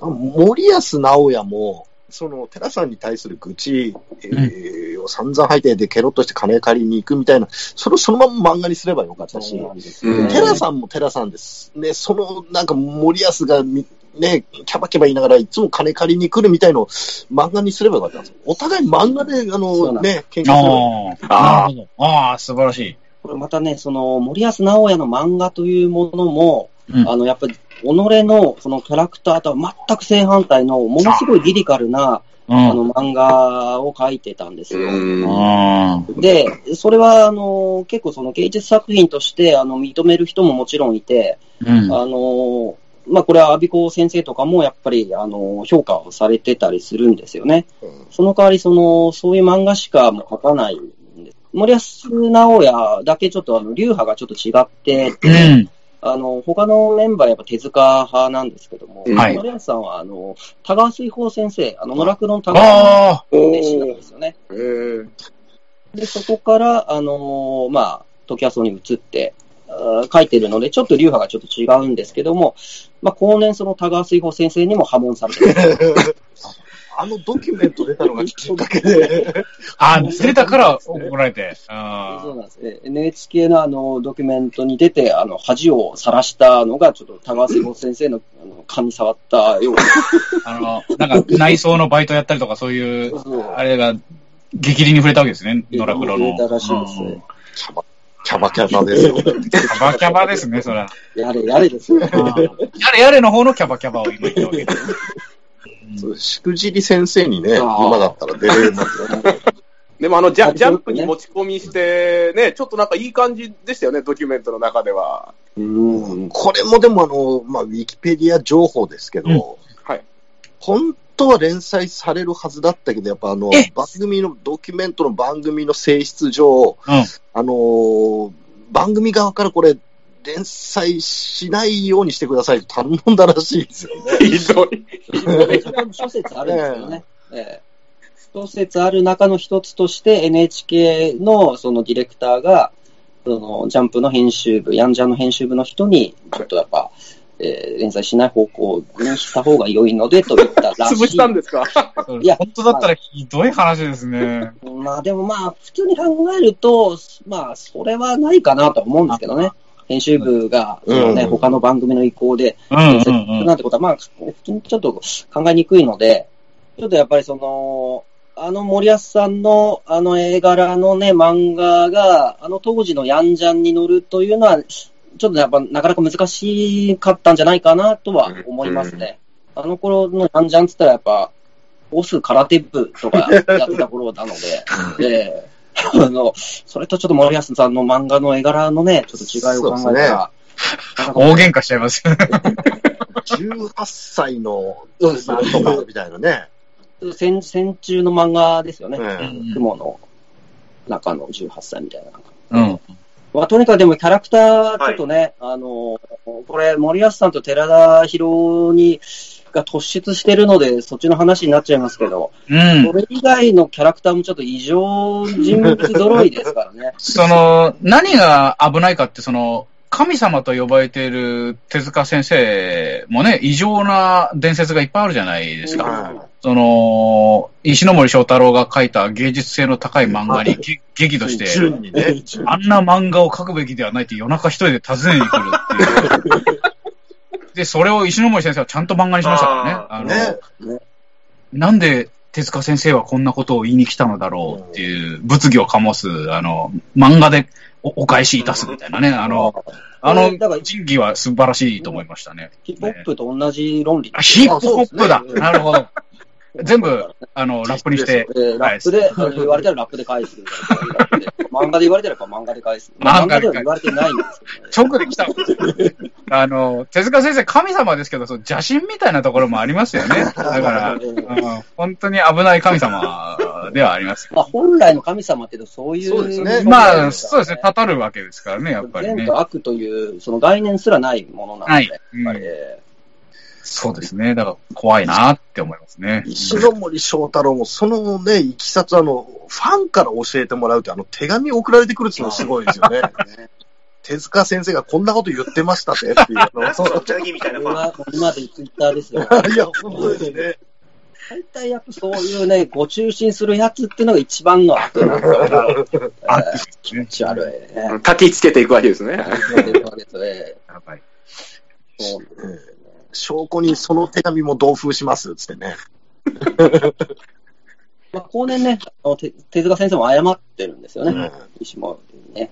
森保直哉も、その、寺さんに対する愚痴、えーを散々吐いて、で、ケロッとして金借りに行くみたいな、それをそのまま漫画にすればよかったし。寺さんも寺さんです。ね、その、なんか森保がみ、ね、キャバキャバ言いながらいつも金借りに来るみたいのを漫画にすればよかったんですよ。お互い漫画で、あの、ね、喧嘩すればよかっああ。ああ、素晴らしい。これまたね、その、森保直哉の漫画というものも、うんあの、やっぱり、己のそのキャラクターとは全く正反対の、ものすごいリリカルな、うん。あの、漫画を描いてたんですよ。あで、それは、あの、結構その芸術作品として、あの、認める人ももちろんいて、うん。あの、まあ、これは、阿ビ子先生とかも、やっぱり、あの、評価をされてたりするんですよね。その代わり、その、そういう漫画しかもう描かない。森保直哉だけちょっと、あの、流派がちょっと違ってて、うん。あの、他のメンバーやっぱ手塚派なんですけども、はい森保さんは、あの、田川水宝先生、あの、野良黒の田川。の弟子なんですよね。えーで、そこから、あのーまあ、時はそうに移って、書いてるので、ちょっと流派がちょっと違うんですけども、まあ、後年その田川水宝先生にも破門されてる。あのドキュメント出たのが きっかけで、あ、出たから怒られて。あそうなんですね。NHK のあの、ドキュメントに出て、あの、恥をさらしたのが、ちょっと田川水宝先生の、あの、勘に触ったような。あの、なんか内装のバイトやったりとかそういう、あれが、激励に触れたわけですね、野良黒の。触れたらしいですねうんキャバ、キャバキャバですよ。キャバキャバですね、それは。やれやれですよ。やれやれの方のキャバキャバを今言ったわけです。そうしくじり先生にね、今だったら出れますよね。でもあのジャ、あジャンプに持ち込みして、ね、ちょっとなんかいい感じでしたよね、ドキュメントの中では。うん。これもでもあの、まあ、ウィキペディア情報ですけど、うんはい。本当は連載されるはずだったけど、やっぱあのえ、番組の、ドキュメントの番組の性質上、うん。あのー番組側からこれ、連載しないようにしてくださいと頼んだらしいですよね。ひどい。それは諸説あるんですけどね。ええ諸説ある中の一つとして NHK のそのディレクターが、そのジャンプの編集部、ヤンジャンの編集部の人に、ちょっとやっぱ、えー連載しない方向にした方が良いのでと言ったらしい。潰したんですか？いや本当だったらひどい話ですね。まあでもまあ、普通に考えると、まあ、それはないかなと思うんですけどね。編集部が、そのね、うん他の番組の意向で、うん。なんてことは、まあ、ちょっと考えにくいので、ちょっとやっぱりその、あの森保さんのあの絵柄のね、漫画が、あの当時のヤンジャンに乗るというのは、ちょっとやっぱなかなか難しかったんじゃないかなとは思いますね。あの頃のヤンジャンって言ったらやっぱ、オス空手部とかやってた頃なので、で、あの、それとちょっと森保さんの漫画の絵柄のね、ちょっと違いを考えたら、なかなか大喧嘩しちゃいます。18歳の、なんとかみたいなね。戦戦中の漫画ですよね。うん雲の中の18歳みたいな。うん。まあ、とにかくでもキャラクター、ちょっとね、あの、これ、森保さんと寺田博に、が突出してるので、そっちの話になっちゃいますけど、うんそ。れ以外のキャラクターもちょっと異常人物揃いですからね。その、何が危ないかって、その、神様と呼ばれている手塚先生もね、異常な伝説がいっぱいあるじゃないですか。はいその、石ノ森章太郎が書いた芸術性の高い漫画にげ激怒して。あんな漫画を描くべきではないって夜中一人で訪ねに来るっていう。で、それを石ノ森先生はちゃんと漫画にしましたからね。ああの、ね。なんで手塚先生はこんなことを言いに来たのだろうっていう物議を醸す、あの、漫画でおお返しいたすみたいなね。あの、あのだから、仁義は素晴らしいと思いましたね。ヒップホップと同じ論理あヒップホップだなるほど。全部、あの、ラップにして、えーラップで、言われたらラップで返す。漫画で言われたらやっぱ漫画で返す。まあ漫画では言われてないんですけどね。直で来た。あの、手塚先生、神様ですけど、その邪神みたいなところもありますよね。だから、うん本当に危ない神様ではありますよ。まあ本来の神様っていうとそういう。そうですねまあ、そうですね、たたるわけですからね、やっぱりね善。と悪という、その概念すらないものなので、はいやっぱり、そうですね。だから、怖いなって思いますね。石ノ森章太郎も、そのね、いきさつ、あの、ファンから教えてもらうって、あの、手紙送られてくるっていうのすごいですよね。手塚先生がこんなこと言ってましたってっていうの。なんすか、お茶ぎみたいな。今今でツイッターですよ。いや、本当ですね。大体やっぱそういうね、ご中心するやつっていうのが一番の悪なんですよ。あえー気持ち悪いね。焚きつけていくわけですね。そういうわけですね やばい。そう証拠にその手紙も同封します、つってね。まあ、後年ね、あの手手塚先生も謝ってるんですよね。うん石森にね。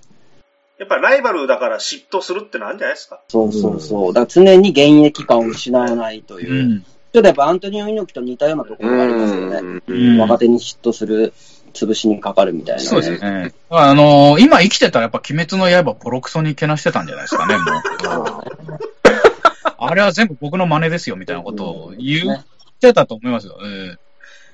やっぱライバルだから嫉妬するってのあるんじゃないですか？そうそうそう。だから常に現役感を失わないというう。ん。ちょっとやっぱアントニオ猪木と似たようなところがありますよね。うん若手に嫉妬する、潰しにかかるみたいな、ね。そうですね。あの今生きてたらやっぱ鬼滅の刃ボロクソにけなしてたんじゃないですかね、もう。あれは全部僕の真似ですよ、みたいなことを言ってたと思いますよ。うん。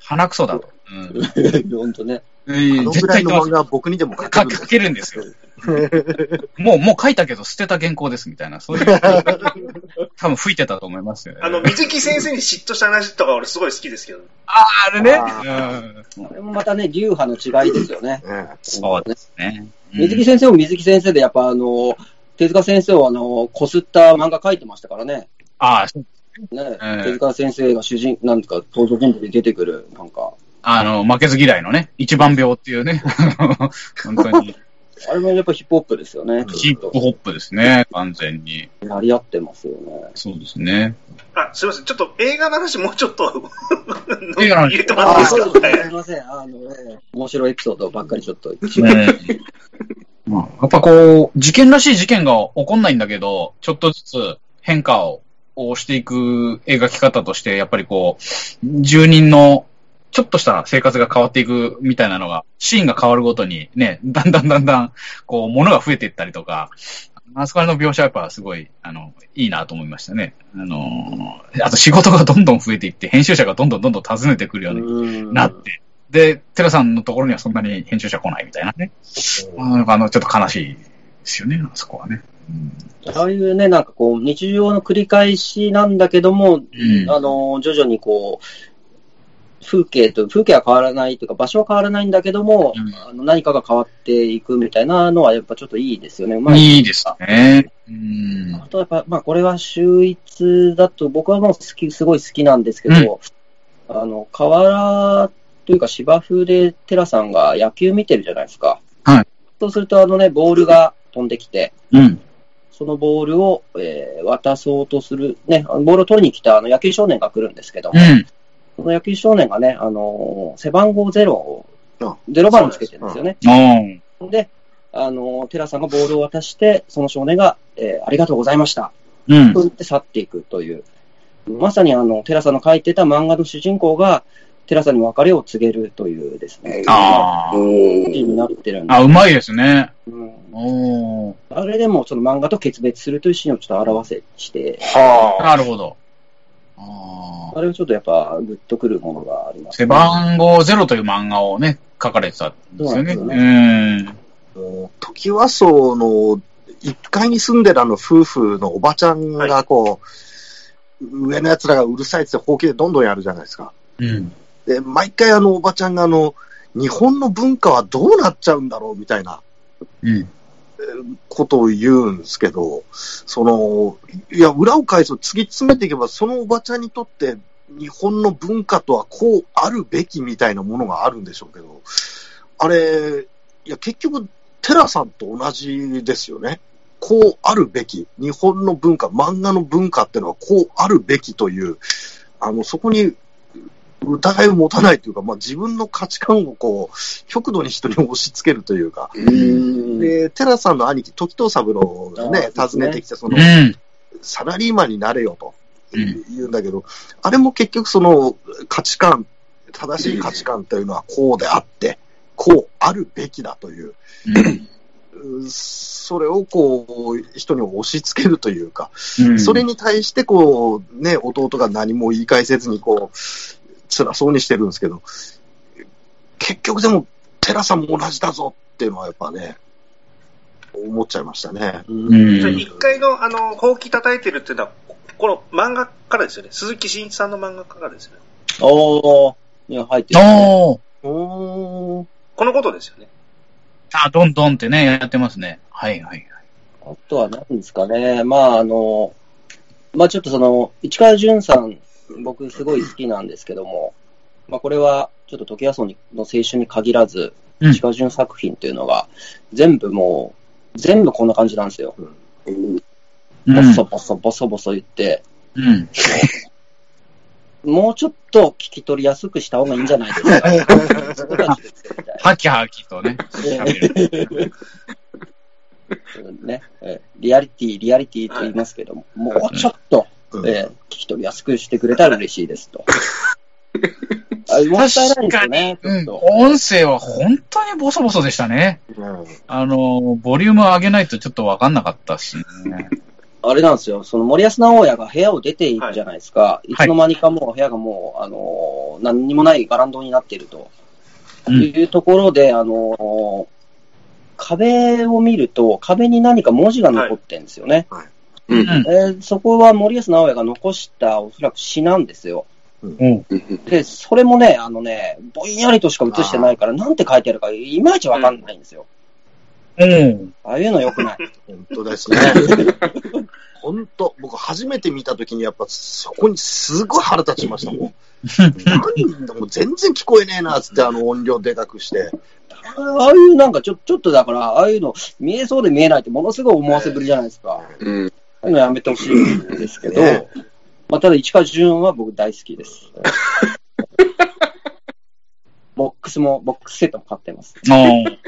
鼻くそだと。うん。本当ね。あうんの漫画は僕にでも書けかるんです書けるんですよ。もう、もう書いたけど捨てた原稿ですみたいな、そういう、多分吹いてたと思いますよね。あの、水木先生に嫉妬した話とか俺すごい好きですけど。ああれね。あうん。これもまたね、流派の違いですよね。ねそうですね。水木先生も水木先生で、やっぱあの、手塚先生をあの、こすった漫画書いてましたからね。ああ、そうね、うん手塚先生が主人、なんとか登場人物で出てくる、なんか。あの、負けず嫌いのね、一番病っていうね、本当に、あれもやっぱヒップホップですよね。ヒップホップですね、完全に。やり合ってますよね。そうですね。あ、すいません。ちょっと映画の話もうちょっと 映画の話入れてもらっていいですか？すね。はいすいません。あの、ね、面白いエピソードばっかりちょっと。ねまあ、やっぱこう、事件らしい事件が起こんないんだけど、ちょっとずつ変化ををしていく描き方として、やっぱりこう、住人のちょっとした生活が変わっていくみたいなのが、シーンが変わるごとにね、だんだんだんだん、こう、物が増えていったりとか、あそこらの描写はやっぱすごい、あの、いいなと思いましたね。あのーあと仕事がどんどん増えていって、編集者がどんどんどんどん訪ねてくるようになって、で、テラさんのところにはそんなに編集者来ないみたいなね。なんかあの、ちょっと悲しいですよね、あそこはね。うんああいうね、なんかこう、日常の繰り返しなんだけども、うんあの、徐々にこう、風景と、風景は変わらないというか、場所は変わらないんだけども、うんあの何かが変わっていくみたいなのは、やっぱちょっといいですよね。うまい。いいですね。うんあとやっぱ、まあ、これは秀逸だと、僕はもう好き、すごい好きなんですけど、あの、河原というか芝生でテラさんが野球見てるじゃないですか。はい。そうすると、あのね、ボールが飛んできて、うん。そのボールを、えー渡そうとする、ね、あのボールを取りに来たあの野球少年が来るんですけども、うん。その野球少年がね、あのー背番号ゼロをあ、ゼロ番をつけてるんですよね。おーで、あのーテラさんがボールを渡して、その少年が、えーありがとうございました。うんと。言って去っていくという、まさにあの、テラさんの書いてた漫画の主人公が、テラさんに別れを告げるというですね、あーシーンになってるんであ、うまいですね。うんおーあれでもその漫画と決別するというシーンをちょっと表せして、はなるほど。あーあれはちょっとやっぱグッとくるものがあります、背番号ゼロという漫画をね、書かれてたんですよね。そううなん時和荘の1階に住んでるあの夫婦のおばちゃんがこう、上の奴らがうるさいってほうきでどんどんやるじゃないですか。うん。で、毎回あのおばちゃんがあの、日本の文化はどうなっちゃうんだろうみたいなうん。ことを言うんですけど、その、いや、裏を返すと突き詰めていけば、そのおばちゃんにとって日本の文化とはこうあるべきみたいなものがあるんでしょうけど、あれ、いや、結局、テラさんと同じですよね。こうあるべき。日本の文化、漫画の文化っていうのはこうあるべきという、あの、そこに疑いを持たないというか、まあ、自分の価値観をこう、極度に人に押し付けるというか、うん。で、テラさんの兄貴、時藤三郎がね、訪ねてきて、その、うん。サラリーマンになれよとうん。言うんだけど、あれも結局その価値観正しい価値観というのはこうであって、こうあるべきだという、うそれをこう、人に押し付けるというか、うん。それに対してこう、ね、弟が何も言い返せずにこう、辛そうにしてるんですけど、結局でも、テラさんも同じだぞっていうのはやっぱね、思っちゃいましたね。うん一回の、あの、ほうき叩いてるっていうのは、この漫画からですよね。鈴木真一さんの漫画からですよね。おー、いや、入ってる、ね。おー。おーこのことですよね。あ、どんどんってね、やってますね。はいはいはい。あとは何ですかね。まあ、あの、まあちょっとその、市川淳さん、僕すごい好きなんですけども、まあこれは、ちょっと時矢荘の青春に限らず、うん市川淳作品っていうのが、全部もう、全部こんな感じなんですよ。うんボソボソボソボソ言って、うん。もうちょっと聞き取りやすくした方がいいんじゃないですか。はきはきとね。ね、えーリアリティ、リアリティと言いますけども、もうちょっと、うんえー聞き取りやすくしてくれたら嬉しいですと。あもったいないですよね、ちうん。音声は本当にボソボソでしたね。うんあの、ボリューム上げないとちょっとわかんなかったしね。あれなんですよ、その森保直哉が部屋を出ていくじゃないですか。い、つの間にかもう部屋がもう、あのー何にもないガランドになっていると。うんいうところで、あのー壁を見ると、壁に何か文字が残ってるんですよね。うん。うんえーそこは森保直哉が残したおそらく詩なんですよ。うん。で、それもね、あのね、ぼんやりとしか映してないから、なんて書いてあるか、いまいちわかんないんですよ。うん。ああいうの良くない。本当ですね。本当、僕初めて見たときにやっぱそこにすごい腹立ちましたもん。何もう全然聞こえねえなっつってあの音量でかくして。ああいうなんかちょ、ちょっとだから、ああいうの見えそうで見えないってものすごい思わせぶりじゃないですか。うん。うのやめてほしいんですけど、ねまあ、ただ市川淳は僕大好きです。ボックスも、ボックスセットも買ってます。うん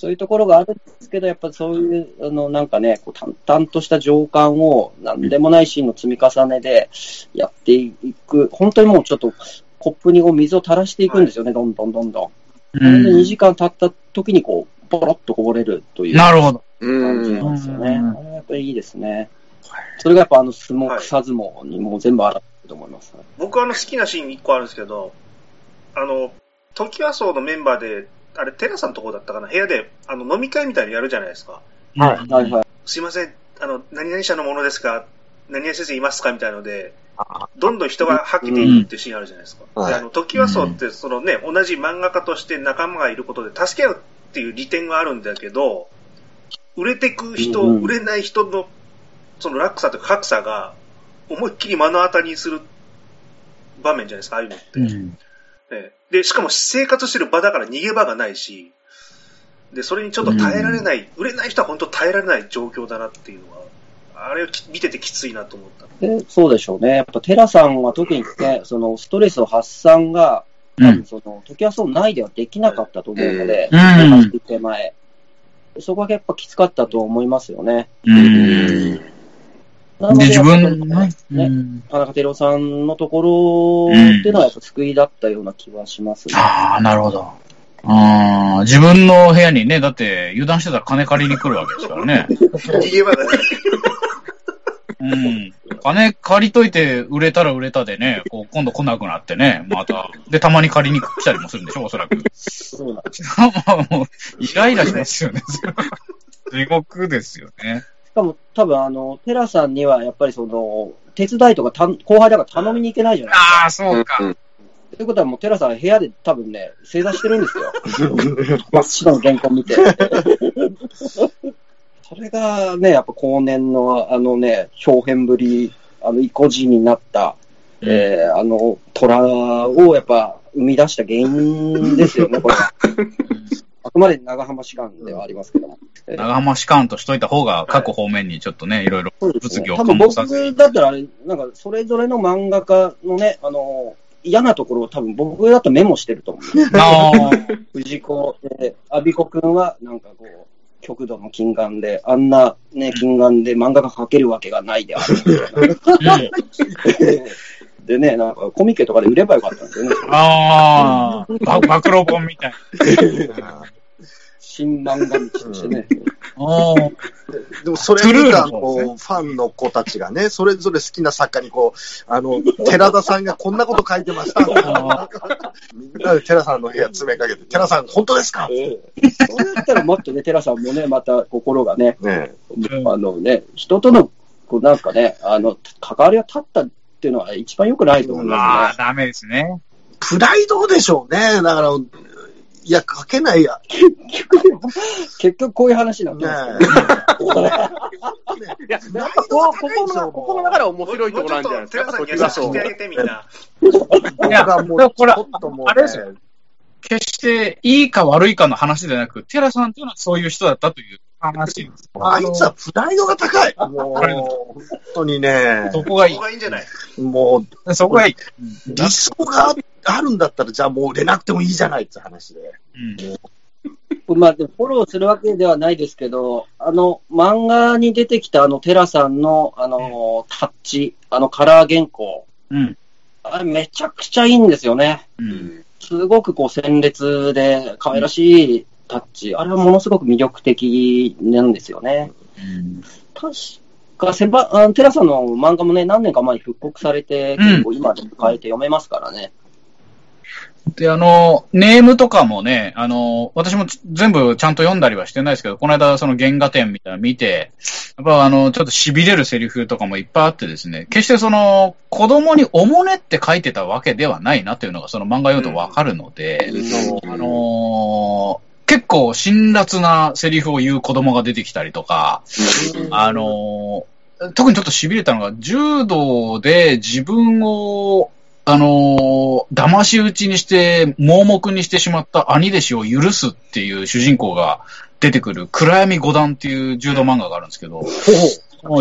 そういうところがあるんですけど、やっぱそういう、あの、なんかね、こう淡々とした情感を、なんでもないシーンの積み重ねでやっていく、本当にもうちょっと、コップにこう水を垂らしていくんですよね、どんどんどんどん。うんで2時間経った時にこう、ポロッとこぼれるというなるほど。感じうん。なんですよね。うんあれやっぱりいいですね。それがやっぱあの相撲、草相撲にもう全部あると思います。僕はあの好きなシーン1個あるんですけど、あの、時は荘のメンバーで、あれ、テラさんのとこだったかな？部屋で、あの、飲み会みたいにやるじゃないですか。はいはいはい。すいません、あの、何々社のものですか？何々先生いますか？みたいので、あどんどん人が吐けていくっていうシーンあるじゃないですか。うんで、あの、時は荘って、そのね、同じ漫画家として仲間がいることで助け合うっていう利点があるんだけど、売れてく人、うんうん売れない人の、その落差というか格差が、思いっきり目の当たりにする場面じゃないですか、ああいうのって。うんええで、しかも生活してる場だから逃げ場がないし、で、それにちょっと耐えられない、売れない人は本当耐えられない状況だなっていうのは、あれをき見ててきついなと思った。でそうでしょうね。やっぱテラさんは特にね、そのストレスを発散が、多分その、時はそう内ではできなかったと思うので、うん手前。そこがやっぱきつかったと思いますよね。うん。なので、自分ね、ねうん田中照さんのところっていうのはやっぱ救いだったような気はしますね。ああ、なるほど。あー自分の部屋にね、だって油断してたら金借りに来るわけですからね。逃げ場がない。うん。金借りといて売れたら売れたでね、こう今度来なくなってね、また。で、たまに借りに来たりもするんでしょ、おそらく。そうなんです。まあもう、イライラしますよね。地獄ですよね。しかも多分あの、テラさんにはやっぱりその、手伝いとかたん後輩だから頼みに行けないじゃないですか。ああ、そうか。うんということはもうテラさん部屋で多分ね、正座してるんですよ。真っ白の原稿見て。それがね、やっぱ後年のあのね、表現ぶり、あの、意固地になった、えー、あの、虎をやっぱ生み出した原因ですよね、これは。あくまで長浜士官ではありますけども。えー長浜士官としといた方が各方面にちょっとね、いろいろそうですね。物議を醸さず僕だったらあれ、なんかそれぞれの漫画家のね、あの、嫌なところを多分僕だとメモしてると思う。ああ、藤子、で、アビコくんはなんかこう、極度の金眼で、あんなね、金眼で漫画が描けるわけがないであるみたいな。で、でね、なんかコミケとかで売ればよかったんですよね。ああ、ば暴露本みたい新漫画道としてね。な。ああ。でもそれ見たこうファンの子たちがね、それぞれ好きな作家にこう、あの、寺田さんがこんなこと書いてました。みんなで寺さんの部屋詰めかけて、寺さん本当ですか？ええそうやったらもっとね、寺さんもね、また心がね、ねうんあのね、人との、こうなんかね、あの、関わりが立ったっていうのは一番良くないと思いますね。ダメですね。プライドでしょうね。だから、いや、書けないや。結局でも、結局こういう話になってね。いや、こう、ここの、ここの中で面白いところなんじゃないですか？寺さんに優時はそうしくしてあげてみんな。いや、もうこれちょっともうねあれですよ決していいか悪いかの話ではなく、テラさんというのはそういう人だったという話です。あいつはプライドが高い。もう、本当にね、そこがいここがいいんじゃないもう、い。そこがいい。理想があるんだったら、じゃあもう売れなくてもいいじゃないって話で。うんまあ、でもフォローするわけではないですけど、あの、漫画に出てきたあの、テラさんの、あの、タッチ、あの、カラー原稿、うん。あれめちゃくちゃいいんですよね。うん。すごくこう、鮮烈で、可愛らしいタッチ。あれはものすごく魅力的なんですよね。うん確か、セバ、テラさんの漫画もね、何年か前に復刻されて、うん結構今でも変えて読めますからね。で、あの、ネームとかもね、あの、私もち全部ちゃんと読んだりはしてないですけど、この間その原画展みたいなの見て、やっぱあの、ちょっと痺れるセリフとかもいっぱいあってですね、決してその、子供におもねって書いてたわけではないなというのがその漫画読むとわかるので、あのー結構辛辣なセリフを言う子供が出てきたりとか、あのー特にちょっと痺れたのが、柔道で自分を、あのー騙し討ちにして、盲目にしてしまった兄弟子を許すっていう主人公が出てくる、暗闇五段っていう柔道漫画があるんですけど、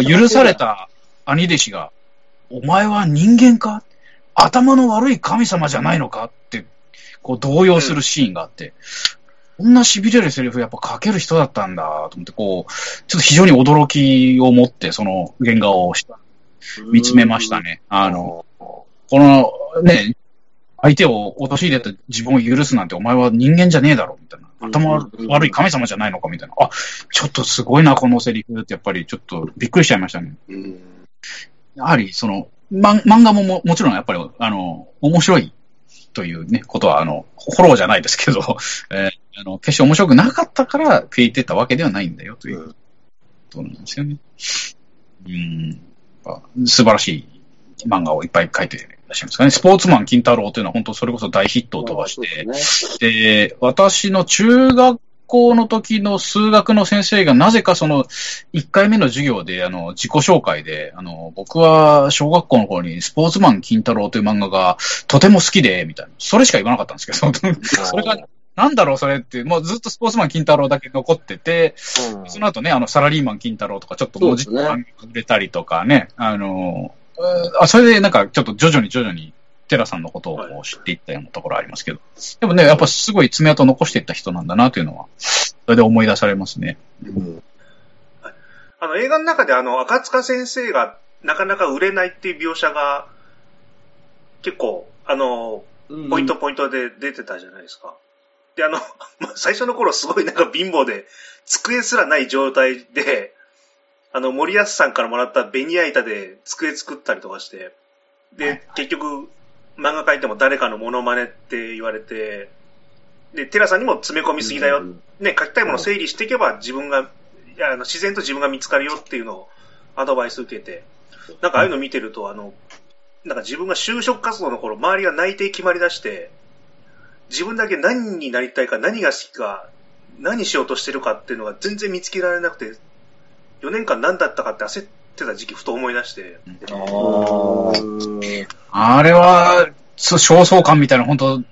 許された兄弟子が、お前は人間か頭の悪い神様じゃないのかって、こう動揺するシーンがあって、こんな痺れるセリフやっぱ書ける人だったんだと思って、こう、ちょっと非常に驚きを持って、その原画を見つめましたね。あの、このね、相手を陥れた自分を許すなんてお前は人間じゃねえだろ、みたいな。頭悪い神様じゃないのか、みたいな。あ、ちょっとすごいな、このセリフってやっぱりちょっとびっくりしちゃいましたね。うんやはり、その、ま、漫画もももちろんやっぱり、あの、面白いというね、ことは、あの、フォローじゃないですけど、えーあの、決して面白くなかったから消えてたわけではないんだよ、ということなんですよね。うん。素晴らしい漫画をいっぱい書いていらっしゃいますかね。スポーツマン金太郎というのは本当それこそ大ヒットを飛ばして、ですねで、私の中学校の時の数学の先生がなぜかその1回目の授業であの自己紹介で、あの僕は小学校の頃にスポーツマン金太郎という漫画がとても好きで、みたいな。それしか言わなかったんですけど、それがなんだろうそれって、もうずっとスポーツマン金太郎だけ残ってて、その後ね、あの、サラリーマン金太郎とかちょっと文字が売れたりとかね、あの、うんあ、それでなんかちょっと徐々に徐々にテラさんのことを知っていったようなところありますけど、でもね、やっぱすごい爪痕残していった人なんだなというのは、それで思い出されますね。うん。あの、映画の中であの、赤塚先生がなかなか売れないっていう描写が、結構、あの、うん。ポイントポイントで出てたじゃないですか。で、あの、まあ最初の頃すごいなんか貧乏で、机すらない状態で、あの、森保さんからもらったベニヤ板で机作ったりとかして、で、結局、漫画描いても誰かのモノマネって言われて、で、テラさんにも詰め込みすぎだよ。ね、書きたいものを整理していけば自分が、いや、あの、自然と自分が見つかるよっていうのをアドバイス受けて、なんかああいうの見てると、あの、なんか自分が就職活動の頃、周りが内定決まり出して、自分だけ何になりたいか、何が好きか、何しようとしてるかっていうのが全然見つけられなくて、4年間何だったかって焦ってた時期ふと思い出して、あーあれは、そう焦燥感みたいな本当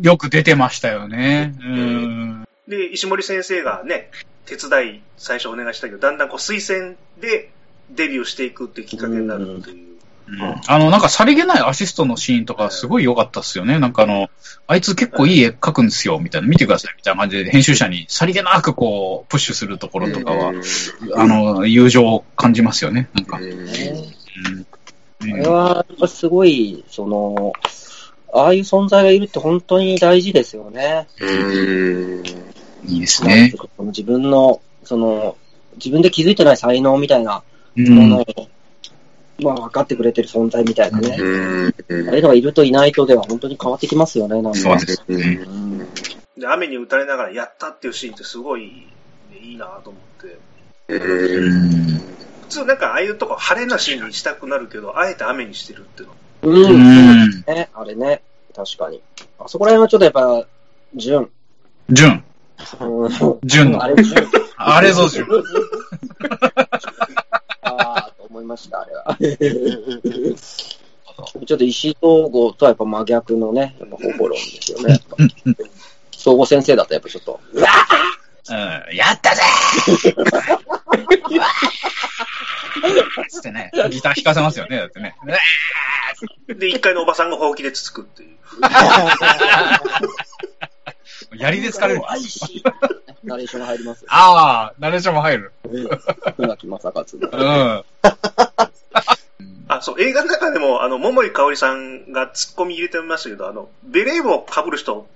よく出てましたよね。うん。で、石森先生がね、手伝い最初お願いしたけど、だんだんこう推薦でデビューしていくっていうきっかけになるっていう。うんあの、なんかさりげないアシストのシーンとかすごい良かったっすよね。なんかあの、あいつ結構いい絵描くんですよ、みたいな、見てください、みたいな感じで編集者にさりげなくこう、プッシュするところとかは、あの、友情を感じますよね。なんか。うんうんあれは、やっぱすごい、その、ああいう存在がいるって本当に大事ですよね。うん。いいですね。自分の、その、自分で気づいてない才能みたいなうんものを、まあ分かってくれてる存在みたいなね。うん。あれのがいるといないとでは本当に変わってきますよね、なんか。そうですね。うんで、雨に打たれながらやったっていうシーンってすごい、ねいいなと思って。うん。普通なんかああいうとこ晴れなシーンにしたくなるけど、あえて雨にしてるっていうの。うん、うんすね。あれね。確かに。あそこら辺はちょっとやっぱ、純。純。うん純のあ。れ、純。あれぞ純。ああ、と 思いました、あれは。ちょっと石井東郷とはやっぱ真逆のね、やっぱ方法論ですよね。やっぱ総合先生だとやっぱちょっと、うわうん、やったぜつってね、ギター弾かせますよね、だってね。うわで、一回のおばさんがほうきでつつくっていう。ー槍で疲れる。ナレーションが入りますよ。ああ、ナレーションも入る。船木正勝の。うん。あ、そう、映画の中でも、あの、桃井かおりさんがツッコミ入れてましたけど、あの、ベレー帽を被る人、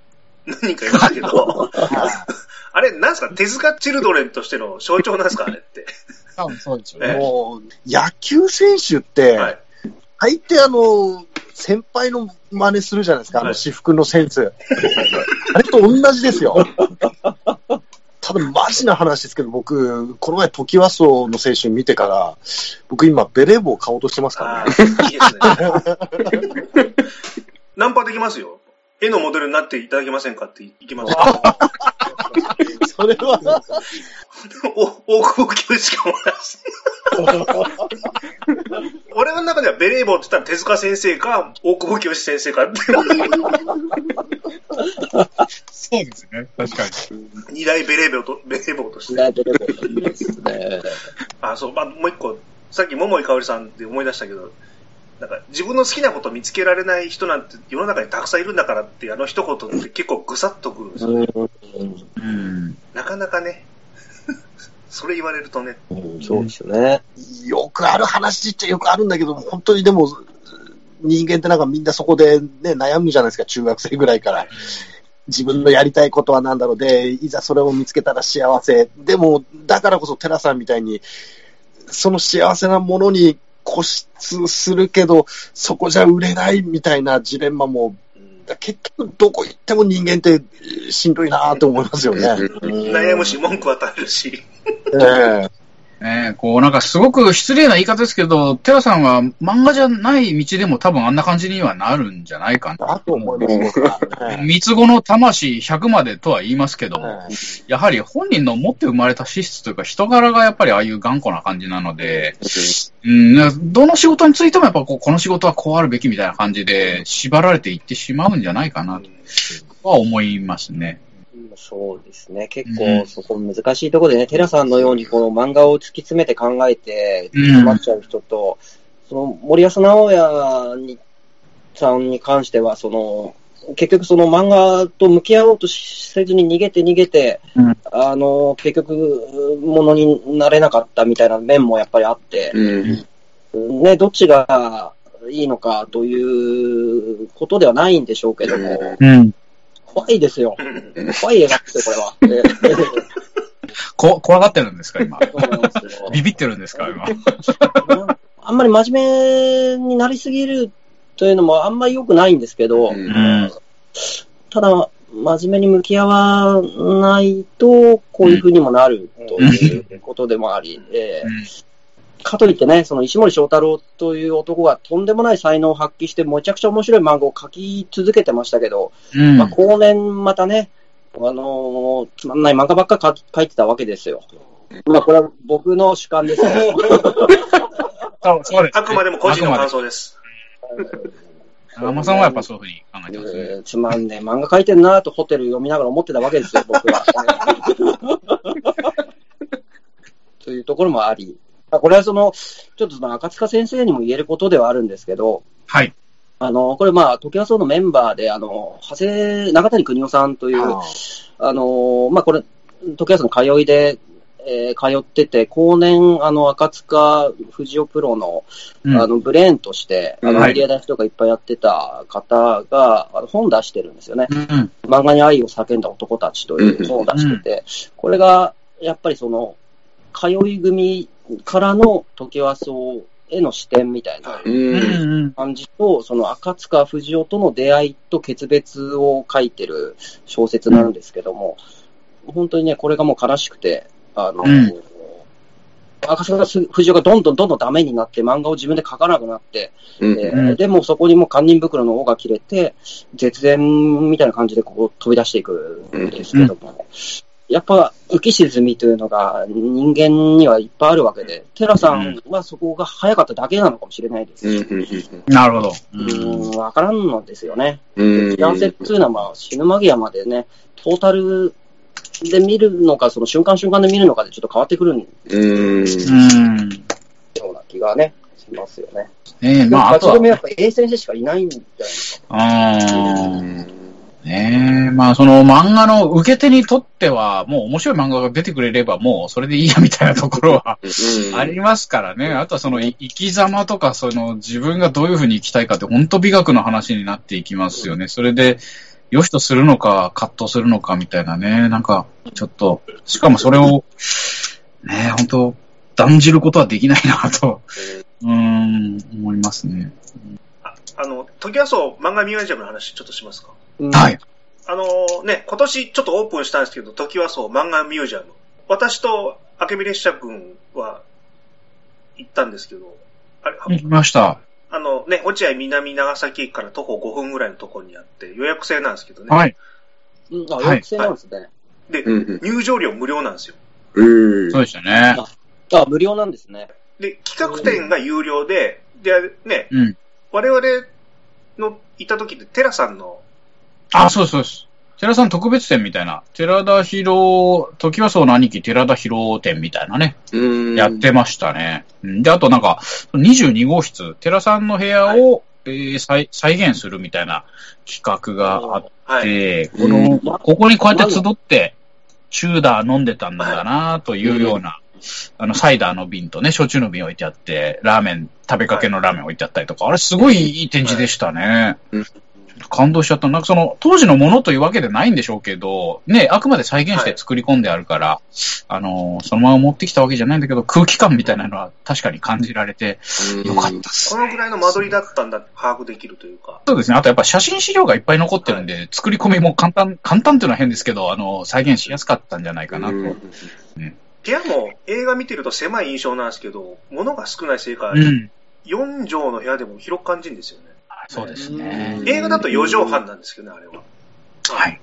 何人かいましたけど、あれ、なんですか手塚チルドレンとしての象徴なんですかあれって。多分そうですよねもう、野球選手って、はい。大抵あの、先輩の真似するじゃないですか、あのはい私服のセンス。あれと同じですよ。ただ、マジな話ですけど、僕、この前、トキワ荘の青春見てから、僕今、ベレー帽買おうとしてますからね。いいですね。ナンパできますよ。絵のモデルになっていただけませんかっていきます。それは、お、大久保清しかもないし。俺の中ではベレー帽って言ったら手塚先生か、大久保清先生かって、そうですね。確かに。二大ベレー帽と、ベレー帽として。ナイトレポートいいですね。あ、そう、まあ、もう一個、さっき桃井かおりさんで思い出したけど、なんか自分の好きなこと見つけられない人なんて世の中にたくさんいるんだからってあの一言って結構ぐさっとくるんですよね。うん。なかなかね、それ言われるとね、うんそうですよね。よくある話っちゃよくあるんだけど、本当にでも、人間ってなんかみんなそこでね、悩むじゃないですか、中学生ぐらいから。自分のやりたいことは何だろうで、いざそれを見つけたら幸せ。でも、だからこそテラさんみたいに、その幸せなものに固執するけど、そこじゃ売れないみたいなジレンマも、結局どこ行っても人間ってえーしんどいなと思いますよね。悩むし文句は垂れるし、ええねえ、こうなんかすごく失礼な言い方ですけど、テラさんは漫画じゃない道でも多分あんな感じにはなるんじゃないかな。だと思います、三つ子の魂100までとは言いますけどやはり本人の持って生まれた資質というか人柄がやっぱりああいう頑固な感じなので、うん、どの仕事についてもやっぱこうこの仕事はこうあるべきみたいな感じで縛られていってしまうんじゃないかなとは思いますね。そうですね。結うん構そこ難しいところでね、テラさんのようにこの漫画を突き詰めて考えて、うん詰まっちゃう人と、その森保直哉にさんに関しては、その、結局その漫画と向き合おうとせずに逃げて逃げて、うんあの、結局、ものになれなかったみたいな面もやっぱりあって、うん。ね、どっちがいいのかということではないんでしょうけども、うん。怖いですよ。うん怖い映画ですよ、これは。え えこ、怖がってるんですか、今？ビビってるんですか、今？あんまり真面目になりすぎるというのもあんまり良くないんですけど、うんうん。ただ、真面目に向き合わないと、こういう風にもなるということでもあり、ええかといってね、その石森章太郎という男がとんでもない才能を発揮して、めちゃくちゃ面白い漫画を書き続けてましたけど、うん。まあ、後年またね、あのーつまんない漫画ばっか書き書いてたわけですよ。まあ、これは僕の主観ですけど。そうそうです、あくまでも個人の感想です。あまさんはやっぱそういうふうに考えてますね。えーつまんねえ漫画書いてんなとホテル読みながら思ってたわけですよ、僕は。というところもあり。まあこれはその、ちょっとその赤塚先生にも言えることではあるんですけど、はい。あの、これまあ、時はそうのメンバーで、あの、長谷、中谷邦夫さんという、ああの、まあこれ、時はその通いで、えー通ってて、後年、あの、赤塚藤代プロの、うんあの、ブレーンとして、あの、はいメディア出しとかいっぱいやってた方が、あの本出してるんですよね。うん。漫画に愛を叫んだ男たちという本を出してて、これが、やっぱりその、通い組からの時は荘への視点みたいなう。うんん。感じと、その赤塚不二夫との出会いと決別を書いてる小説なんですけども、本当にね、これがもう悲しくて、あの、うん赤塚不二夫がどんどんどんどんダメになって、漫画を自分で書かなくなって、うんえーうんでもそこにもう堪忍袋の尾が切れて、絶縁みたいな感じでここ飛び出していくんですけども、やっぱ浮き沈みというのが人間にはいっぱいあるわけで、テラさんはそこが早かっただけなのかもしれないですし、なるほど。うーん、わからんのですよね。うん幸せっていうのはまあ死ぬ間際までね、トータルで見るのか、その瞬間瞬間で見るのかでちょっと変わってくるようんうん。うな気がね、しますよね。ねえ、まあ、あとはやっぱ A 先生しかいないんじゃないですか。うん。ねえ、まあその漫画の受け手にとっては、もう面白い漫画が出てくれればもうそれでいいやみたいなところはありますからね。あとはそのい生き様とかその自分がどういうふうに生きたいかって本当美学の話になっていきますよね。それで、良しとするのか葛藤するのかみたいなね。なんかちょっと、しかもそれを、ねえ、本当断じることはできないなと、うーん、思いますね。ああの、トキワ荘漫画ミュージアムの話ちょっとしますか？うんはい。あのね、今年ちょっとオープンしたんですけど、トキワ荘漫画ミュージアム。私と明美列車君は行ったんですけど、あれ、行きました。あのね、落合南長崎駅から徒歩5分ぐらいのところにあって、予約制なんですけどね。はい。うんあ、はい予約制なんですね。で、うん入場料無料なんですよ。うんそうでしたね。あ、無料なんですね。で、企画展が有料で、で、ね、うん。我々の行った時ってテラさんの、あ、そうです、そうです。寺さん特別展みたいな。寺田博、時はそうの兄貴寺田博展みたいなね。うんやってましたね。うんで、あとなんか、22号室、寺さんの部屋を、えー再再現するみたいな企画があっはい。て、この、ここにこうやって集って、チューダー飲んでたんだなというような、あの、サイダーの瓶とね、焼酎の瓶置いてあって、ラーメン、食べかけのラーメン置いてあったりとか、あれすごいいい展示でしたね。うん感動しちゃった。なんかその、当時のものというわけでないんでしょうけど、ね、あくまで再現して作り込んであるから、あの、そのまま持ってきたわけじゃないんだけど、空気感みたいなのは確かに感じられて、よかったっすね。このぐらいの間取りだったんだ把握できるというか。そうですね。あとやっぱ写真資料がいっぱい残ってるんで、作り込みも簡単、簡単っていうのは変ですけど、あの、再現しやすかったんじゃないかなと。うん部屋も映画見てると狭い印象なんですけど、物が少ないせいか、うん。4畳の部屋でも広く感じるんですよね。そうですね。映画だと4畳半なんですけどね、あれは。はい。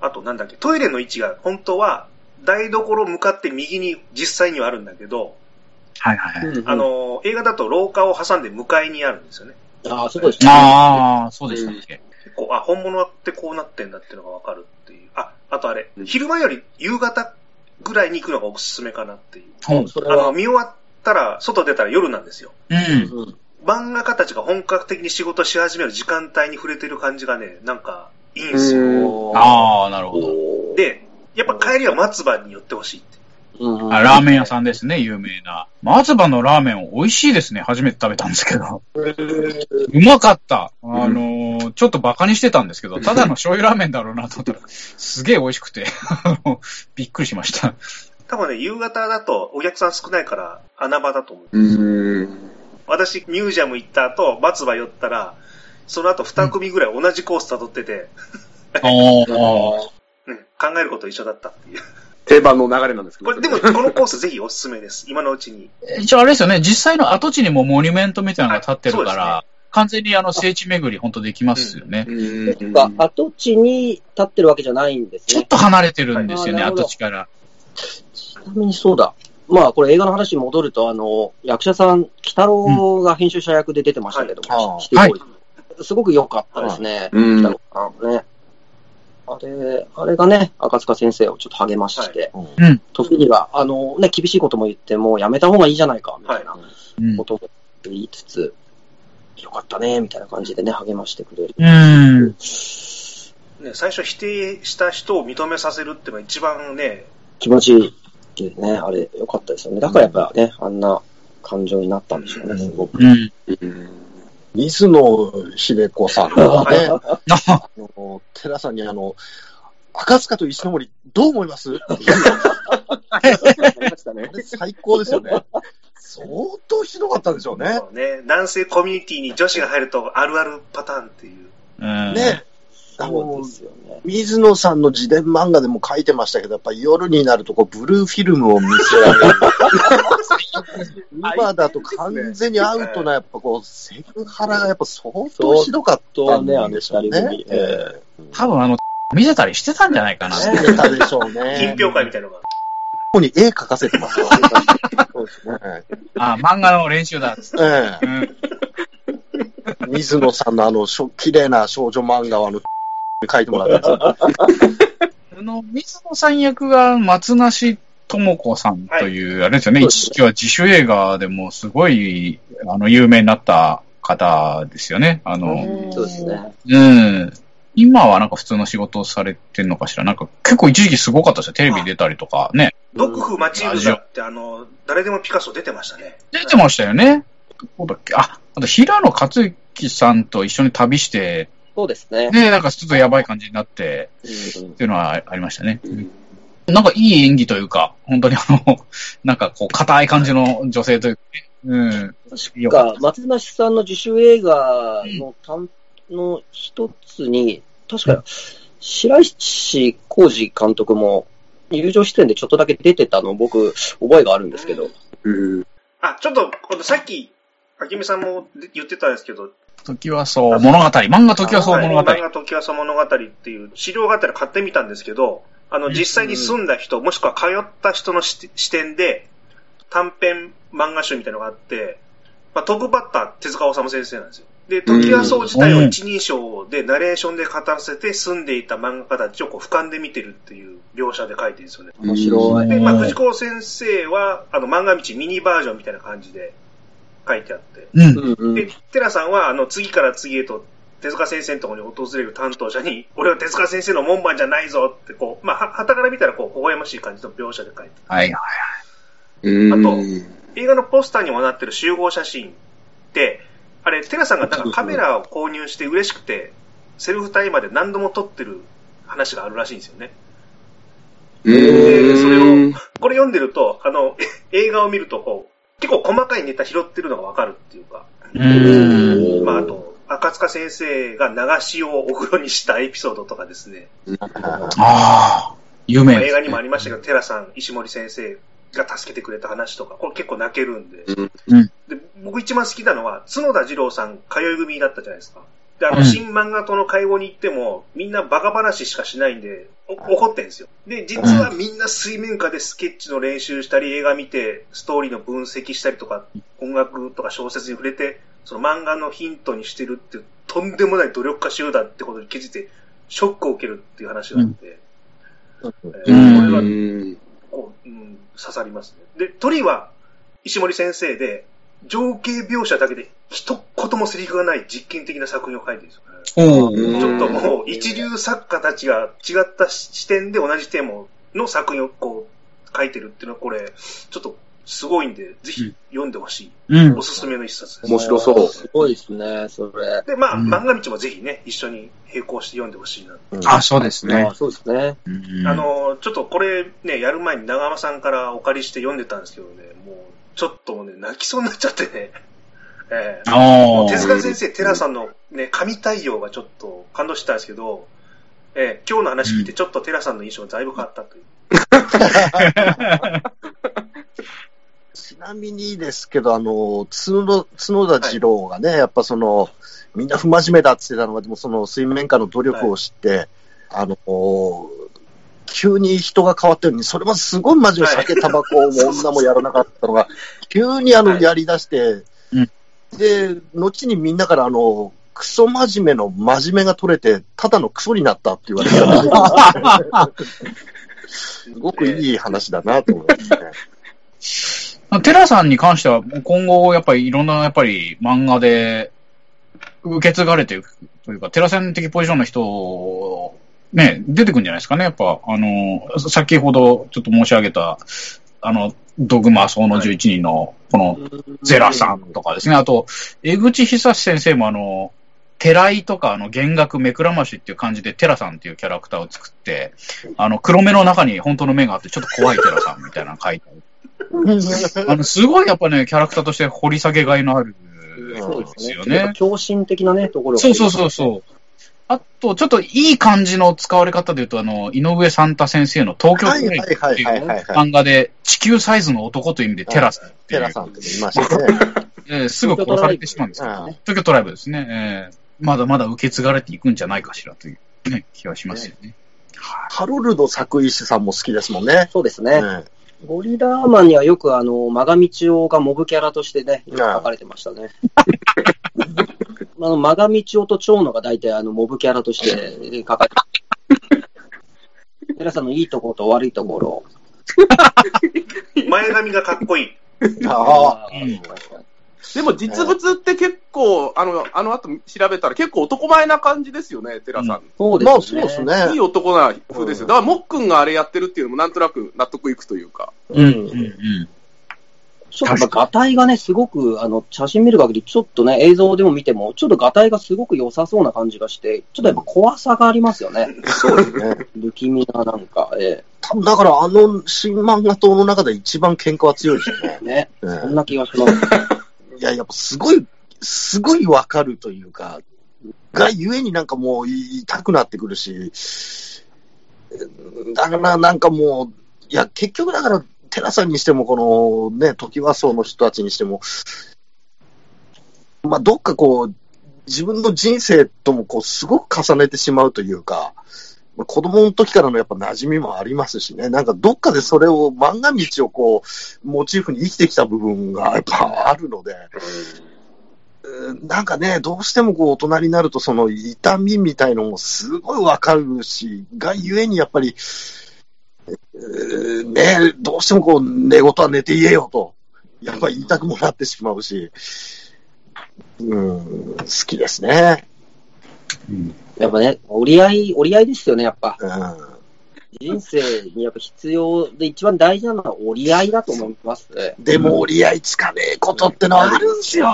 あとなんだっけ、トイレの位置が本当は台所向かって右に実際にはあるんだけど、はいはい。うんあ、の、映画だと廊下を挟んで向かいにあるんですよね。あ、そうでしたね。ああ、そうでしたっけ。結構、あ、本物ってこうなってんだっていうのがわかるっていう。あ、あとあれう、ん昼間より夕方ぐらいに行くのがおすすめかなっていう。ほう。あの、それは、見終わったら、外出たら夜なんですよ。うん。うん漫画家たちが本格的に仕事し始める時間帯に触れてる感じがね、なんか、いいんですよ。ああ、なるほど。で、やっぱ帰りは松葉に寄ってほしいって。うんあラーメン屋さんですね、有名な。松葉のラーメン美味しいですね。初めて食べたんですけど。うまかった。あのーちょっとバカにしてたんですけど、ただの醤油ラーメンだろうなと思ったら、すげえ美味しくて、びっくりしました。多分ね、夕方だとお客さん少ないから穴場だと思う。うん私、ミュージアム行った後、松葉寄ったら、その後二組ぐらい同じコース辿ってて、うん、考えること一緒だったっていう。定番の流れなんですけど。これ、でも、このコースぜひおすすめです。今のうちに。一応あれですよね、実際の跡地にもモニュメントみたいなのが立ってるかあそうら、完全にあの聖地巡り本当できますよね。うんが跡地に立ってるわけじゃないんですね。ちょっと離れてるんですよね、はい跡地から。ちなみにそうだ。まあ、これ映画の話に戻ると、あの、役者さん、鬼太郎が編集者役で出てましたけども、はいシティボーイすごく良かったですね。うん鬼太郎さんね。あれ、あれがね、赤塚先生をちょっと励まして、うん。時には、あのね、厳しいことも言っても、やめた方がいいじゃないか、みたいなうんことも言いつつ、よかったね、みたいな感じでね、励ましてくれる。うん。ね、最初否定した人を認めさせるっていうのが一番ね、気持ちいい。けどね、あれ、良かったですよね。だからやっぱね、あんな感情になったんでしょうね、すごく。うん。水野秀子さんがね、あの、寺さんにあの、赤塚と石森、どう思います？最高ですよね。相当ひどかったんでしょうね。そうね。男性コミュニティに女子が入るとあるあるパターンっていう。うん。ね。あそうので、すよね。水野さんの自伝漫画でも書いてましたけど、やっぱり夜になるとこうブルーフィルムを見せられる。今だと完全にアウトな、やっぱこう、セクハラがやっぱ相当ひどかったんでしょうね。ねえ多分あの、見せたりしてたんじゃないかな。えしてたでしょう品ね。評会みたいなのが。ここに絵描かせてますよ。そうですね。えあ、漫画の練習だっつって。えうん。水野さんのあの、しょ綺麗な少女漫画をあの、書いてもらったや あの、水野さん役が松梨智子さんという、あれですよね、一時期は自主映画でもすごい、あの、有名になった方ですよね。あの、そうですね。うん。今はなんか普通の仕事をされてんのかしら。なんか結構一時期すごかったですよ。テレビ出たりとかね。毒婦マチルダってあの、誰でもピカソ出てましたね。出てましたよね。どこだっけ？あ、あと平野克之さんと一緒に旅して、そうですね。ね、なんかちょっとやばい感じになって、うんっていうのはありましたね。なんかいい演技というか、本当にあの、なんかこう、硬い感じの女性というかね、うん。よか松梨さんの自主映画の単の一つに、確か、白石浩二監督も、友情出演でちょっとだけ出てたのを僕、覚えがあるんですけど、うん。あ、ちょっと、今度さっき、明美さんも言ってたんですけど、た。時はそう物語。漫画時はそう物語。漫画時はそう物語っていう資料があったら買ってみたんですけど、あの、実際に住んだ人、もしくは通った人の視視点で、短編漫画集みたいなのがあって、まあ、トップバッター、手塚治虫先生なんですよ。で、時はそう自体を一人称でナレーションで語らせて住んでいた漫画家たちをこう俯瞰で見てるっていう描写で書いてるんですよね。面白い。で、まあ、藤子先生は、あの、漫画道ミニバージョンみたいな感じで書いてあって、うん。で、テラさんは、あの、次から次へと、手塚先生のところに訪れる担当者に、俺は手塚先生の門番じゃないぞって、こう、まあ、は、はたから見たら、こう、微笑ましい感じの描写で書いてはい。うん。あと映画のポスターにもなってる集合写真って、あれ、テラさんがなんかカメラを購入して嬉しくて、セルフタイマーで何度も撮ってる話があるらしいんですよね。うん。それをこれ読んでると、あの、映画を見ると、こう、結構細かいネタ拾ってるのがわかるっていうか、うん。まあ、あと、赤塚先生が流しをお風呂にしたエピソードとかですね、ああ、有名ですまあ映画にもありましたけど、テラさん、石森先生が助けてくれた話とか、これ結構泣けるんで。うんで僕一番好きなのは、角田二郎さん、通い組だったじゃないですか。で、あの、うん新漫画党の会合に行っても、みんなバカ話しかしないんで、お怒ってんですよ。で、実はみんな水面下でスケッチの練習したり、映画見て、ストーリーの分析したりとか、音楽とか小説に触れて、その漫画のヒントにしてるっていう、とんでもない努力家集団ってことに気づいて、ショックを受けるっていう話があって、えーうんこれがうん。こう、うん、刺さりますね。で、鳥は石森先生で、情景描写だけで一言もセリフがない実験的な作品を書いてるんですよね。ちょっともう一流作家たちが違った視点で同じテーマの作品をこう書いてるっていうのはこれ、ちょっとすごいんで、ぜひ読んでほしい。うんお。すすめの一冊です。面白そうすごいですね、それ。で、まあ、うん漫画道もぜひね、一緒に並行して読んでほしいな。あ、そうですねあ。そうですね。うんあ、の、ちょっとこれね、やる前に長山さんからお借りして読んでたんですけどね、もう、ちょっとね、泣きそうになっちゃってね。えー。手塚先生、テラさんのね、神対応がちょっと感動したんですけど、ええ今日の話聞いてちょっとテラさんの印象がだいぶ変わったという。ちなみにですけど、あの、角角田二郎がね、やっぱその、みんな不真面目だって言ってたのが、でもその水面下の努力を知って、あの、急に人が変わったように、それまですごい真面目、はい。酒、タバコも女もやらなかったのが、急にあの、はい。やり出して、うんで、後にみんなからあの、クソ真面目の真面目が取れて、ただのクソになったって言われて すごくいい話だなと思いますね。テラさんに関しては、今後、やっぱりいろんな、やっぱり漫画で受け継がれていくというか、テラさん的ポジションの人、ね、出てくるんじゃないですかね。やっぱ、あの、先ほどちょっと申し上げた、あの、ドグマ層の11人の、この、ゼラさんとかですね。あと、江口久志先生もあの、寺井とか、あの、弦楽目くらましっていう感じで、テラさんっていうキャラクターを作って、あの、黒目の中に本当の目があって、ちょっと怖いテラさんみたいなの書いてある。あの、すごいやっぱね、キャラクターとして掘り下げがいのあるそうでです。よね。狂信的なね、ところがそうそうそうそう。あと、ちょっといい感じの使われ方で言うと、あの、井上サンタ先生の東京トレインってはいう漫画で、地球サイズの男という意味でテラスっていうテラさんって言いましたね。えーすぐ殺されてしまうんですけどうんね。東京トライブですね。えーまだまだ受け継がれていくんじゃないかしらという、ね、気はしますよね。はハロルド作石さんも好きですもんね。そうですね。ねゴリラーマンにはよくあの、マガミチオがモブキャラとしてね、よく書かれてましたね。あの、マガミチオと蝶野が大体あの、モブキャラとして書かれて 皆さんのいいところと悪いところ。前髪がかっこいい。ああ、うんでも実物って結構、あの、あの後調べたら結構男前な感じですよね、テラさん。そうまあですね。そうですね。いい男な風ですよ。だから、もっくんがあれやってるっていうのもなんとなく納得いくというか。ううんうんちょっとやっぱ、ガタイがね、すごく、あの、写真見る限り、ちょっとね、映像でも見ても、ちょっとガタイがすごく良さそうな感じがして、ちょっとやっぱ怖さがありますよね。そうですね。不気味ななんか、え多分だからあの新漫画党の中で一番喧嘩は強いですよねえ。ね。うんそんな気がします。いや、やっぱすごい、すごいわかるというか、がゆえになんかもう痛くなってくるし、だからなんかもう、いや、結局だから、テラさんにしても、このね、時和荘の人たちにしても、まあ、どっかこう、自分の人生ともこう、すごく重ねてしまうというか、ま子供の時からのやっぱ馴染みもありますしね、なんかどっかでそれを、漫画道をこう、モチーフに生きてきた部分がやっぱあるので、なんかね、どうしてもこう大人になるとその痛みみたいのもすごいわかるし、がゆえにやっぱり、ね、どうしてもこう寝言は寝て言えよと、やっぱり言いたくもなってしまうし、うん、好きですね。うん。やっぱね、折り合い、折り合いですよね、やっぱ。うん人生にやっぱ必要で一番大事なのは折り合いだと思いますね。でも折り合いつかねえことってのはあるんすよ。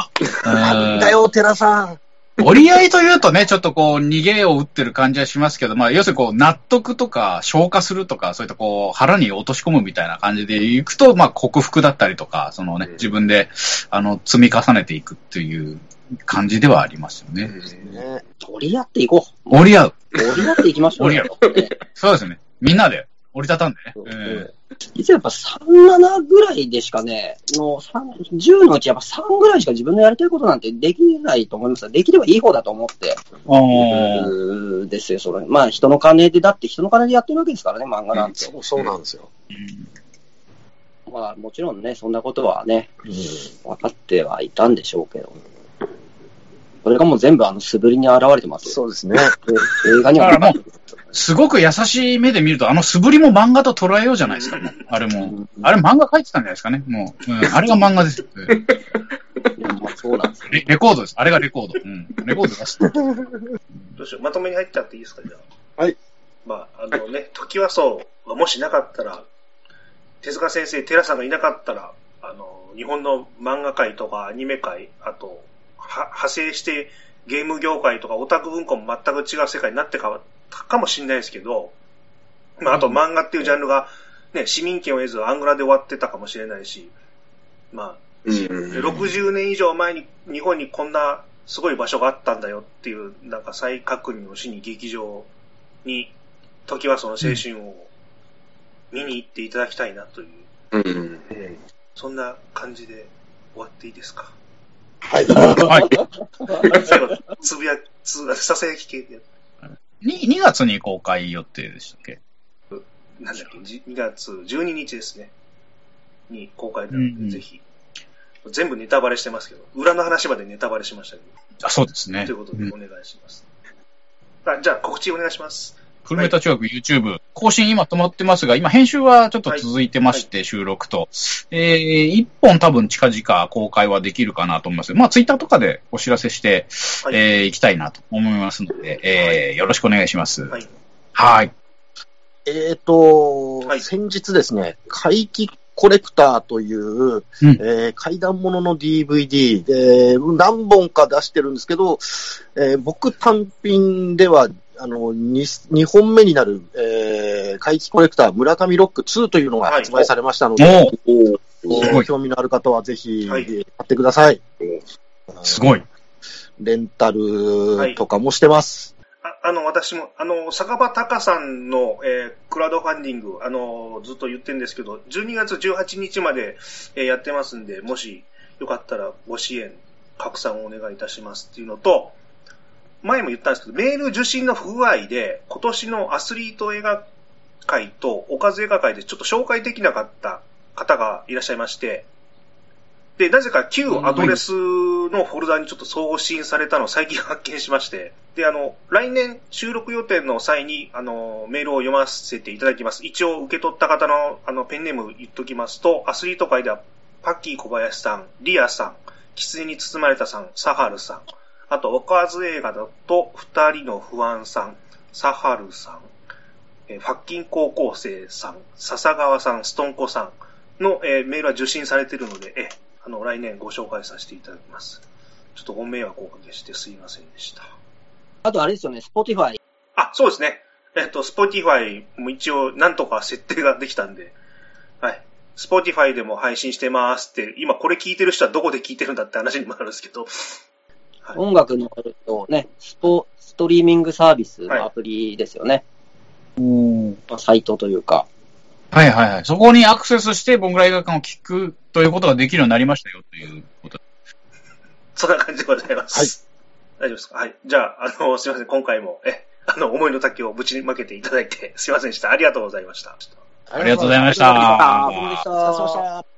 あるんだよ、寺さん。折り合いというとね、ちょっとこう、逃げを打ってる感じはしますけど、まあ、要するにこう、納得とか、消化するとか、そういったこう、腹に落とし込むみたいな感じでいくと、まあ、克服だったりとか、そのね、自分で、あの、積み重ねていくっていう感じではありますよね。ね折り合っていこう。折り合う。折り合っていきましょう折りよ。そうですね。みんなで折りたたんでね。うんえ実はやっぱ3、7ぐらいでしかね、もう3 10のうちやっぱ3ぐらいしか自分のやりたいことなんてできないと思いますよできればいい方だと思って。えあーうーですよ、それ。まあ人の金で、だって人の金でやってるわけですからね、漫画なんて。そうそうなんですよ。うんまあもちろんね、そんなことはね、うん分かってはいたんでしょうけど。それがもう全部あの素振りに現れてますよ。そうですね。で映画にはすごく優しい目で見ると、あの素振りも漫画と捉えようじゃないですか、あれも。あれ漫画書いてたんじゃないですかね、もう。うん、あれが漫画です。そうなんですよ。レレコードです。あれがレコード。うん。レコード出して。どうしよう、まとめに入っちゃっていいですか、じゃあ。はい。まあ、あのね、時はそうがもしなかったら、手塚先生、寺さんがいなかったら、あの、日本の漫画界とかアニメ界、あと、は派生してゲーム業界とかオタク文化も全く違う世界になってかったかもしれないですけど、まあ、あと漫画っていうジャンルが、ね、市民権を得ずアングラで終わってたかもしれないし、まあ、し60年以上前に日本にこんなすごい場所があったんだよっていう、なんか再確認をしに劇場に、時はその青春を見に行っていただきたいなという、うん。そんな感じで終わっていいですか？はい。はい。最後、つぶや、つ、ささやき系で、2, 2月に公開予定でしたっけ？なんだっけ、じ2月12日ですね。に公開なので、うんうんぜひ。全部ネタバレしてますけど、裏の話までネタバレしましたけど、あ、そうですね。ということでうんお願いします。あじゃあ告知お願いします。フルメタ中学 YouTube、更新今止まってますが、今編集はちょっと続いてまして、収録と。えー、一本多分近々公開はできるかなと思います。まあ、ツイッターとかでお知らせして、はい。えー、行きたいなと思いますので、えー、よろしくお願いします。はい。はい。えっと、はい先日ですね、怪奇コレクターという、うんえー怪談ものの DVD で、何本か出してるんですけど、えー僕単品では、あの、2, 2本目になる、えー怪奇コレクター村上ロック2というのが発売されましたので、もう、おすごい興味のある方はぜひ、はい買ってください。すごい。レンタルとかもしてます。ああの、私も、あの、坂場隆さんの、えークラウドファンディング、あの、ずっと言ってるんですけど、12月18日まで、えーやってますんで、もしよかったらご支援、拡散をお願いいたしますっていうのと、前も言ったんですけど、メール受信の不具合で、今年のアスリート映画界とおかず映画界でちょっと紹介できなかった方がいらっしゃいまして、で、なぜか旧アドレスのフォルダにちょっと送信されたのを最近発見しまして、で、あの、来年収録予定の際に、あの、メールを読ませていただきます。一応受け取った方の、あの、ペンネーム言っときますと、アスリート界では、パッキー小林さん、リアさん、狐に包まれたさん、サハルさん、あと、おかず映画だと、二人の不安さん、サハルさん、えーファッキン高校生さん、笹川さん、ストンコさんの、えーメールは受信されているので、えーあの、来年ご紹介させていただきます。ちょっとご迷惑をおかけしてすいませんでした。あとあれですよね、Spotify。あ、そうですね。えっと、Spotify も一応なんとか設定ができたんで、はい。Spotify でも配信してますって、今これ聞いてる人はどこで聞いてるんだって話にもなるんですけど、はい音楽のね、スポ、ストリーミングサービスのアプリですよね。まあサイトというか。はいはいはい。そこにアクセスして、僕ら映画館を聞くということができるようになりましたよということ。そんな感じでございます。大丈夫ですか？はい。じゃあ、あの、すいません。今回も、え、あの、思いの丈をぶちまけていただいて、すいませんでした。ありがとうございました。ありがとうございましたありがとうございました。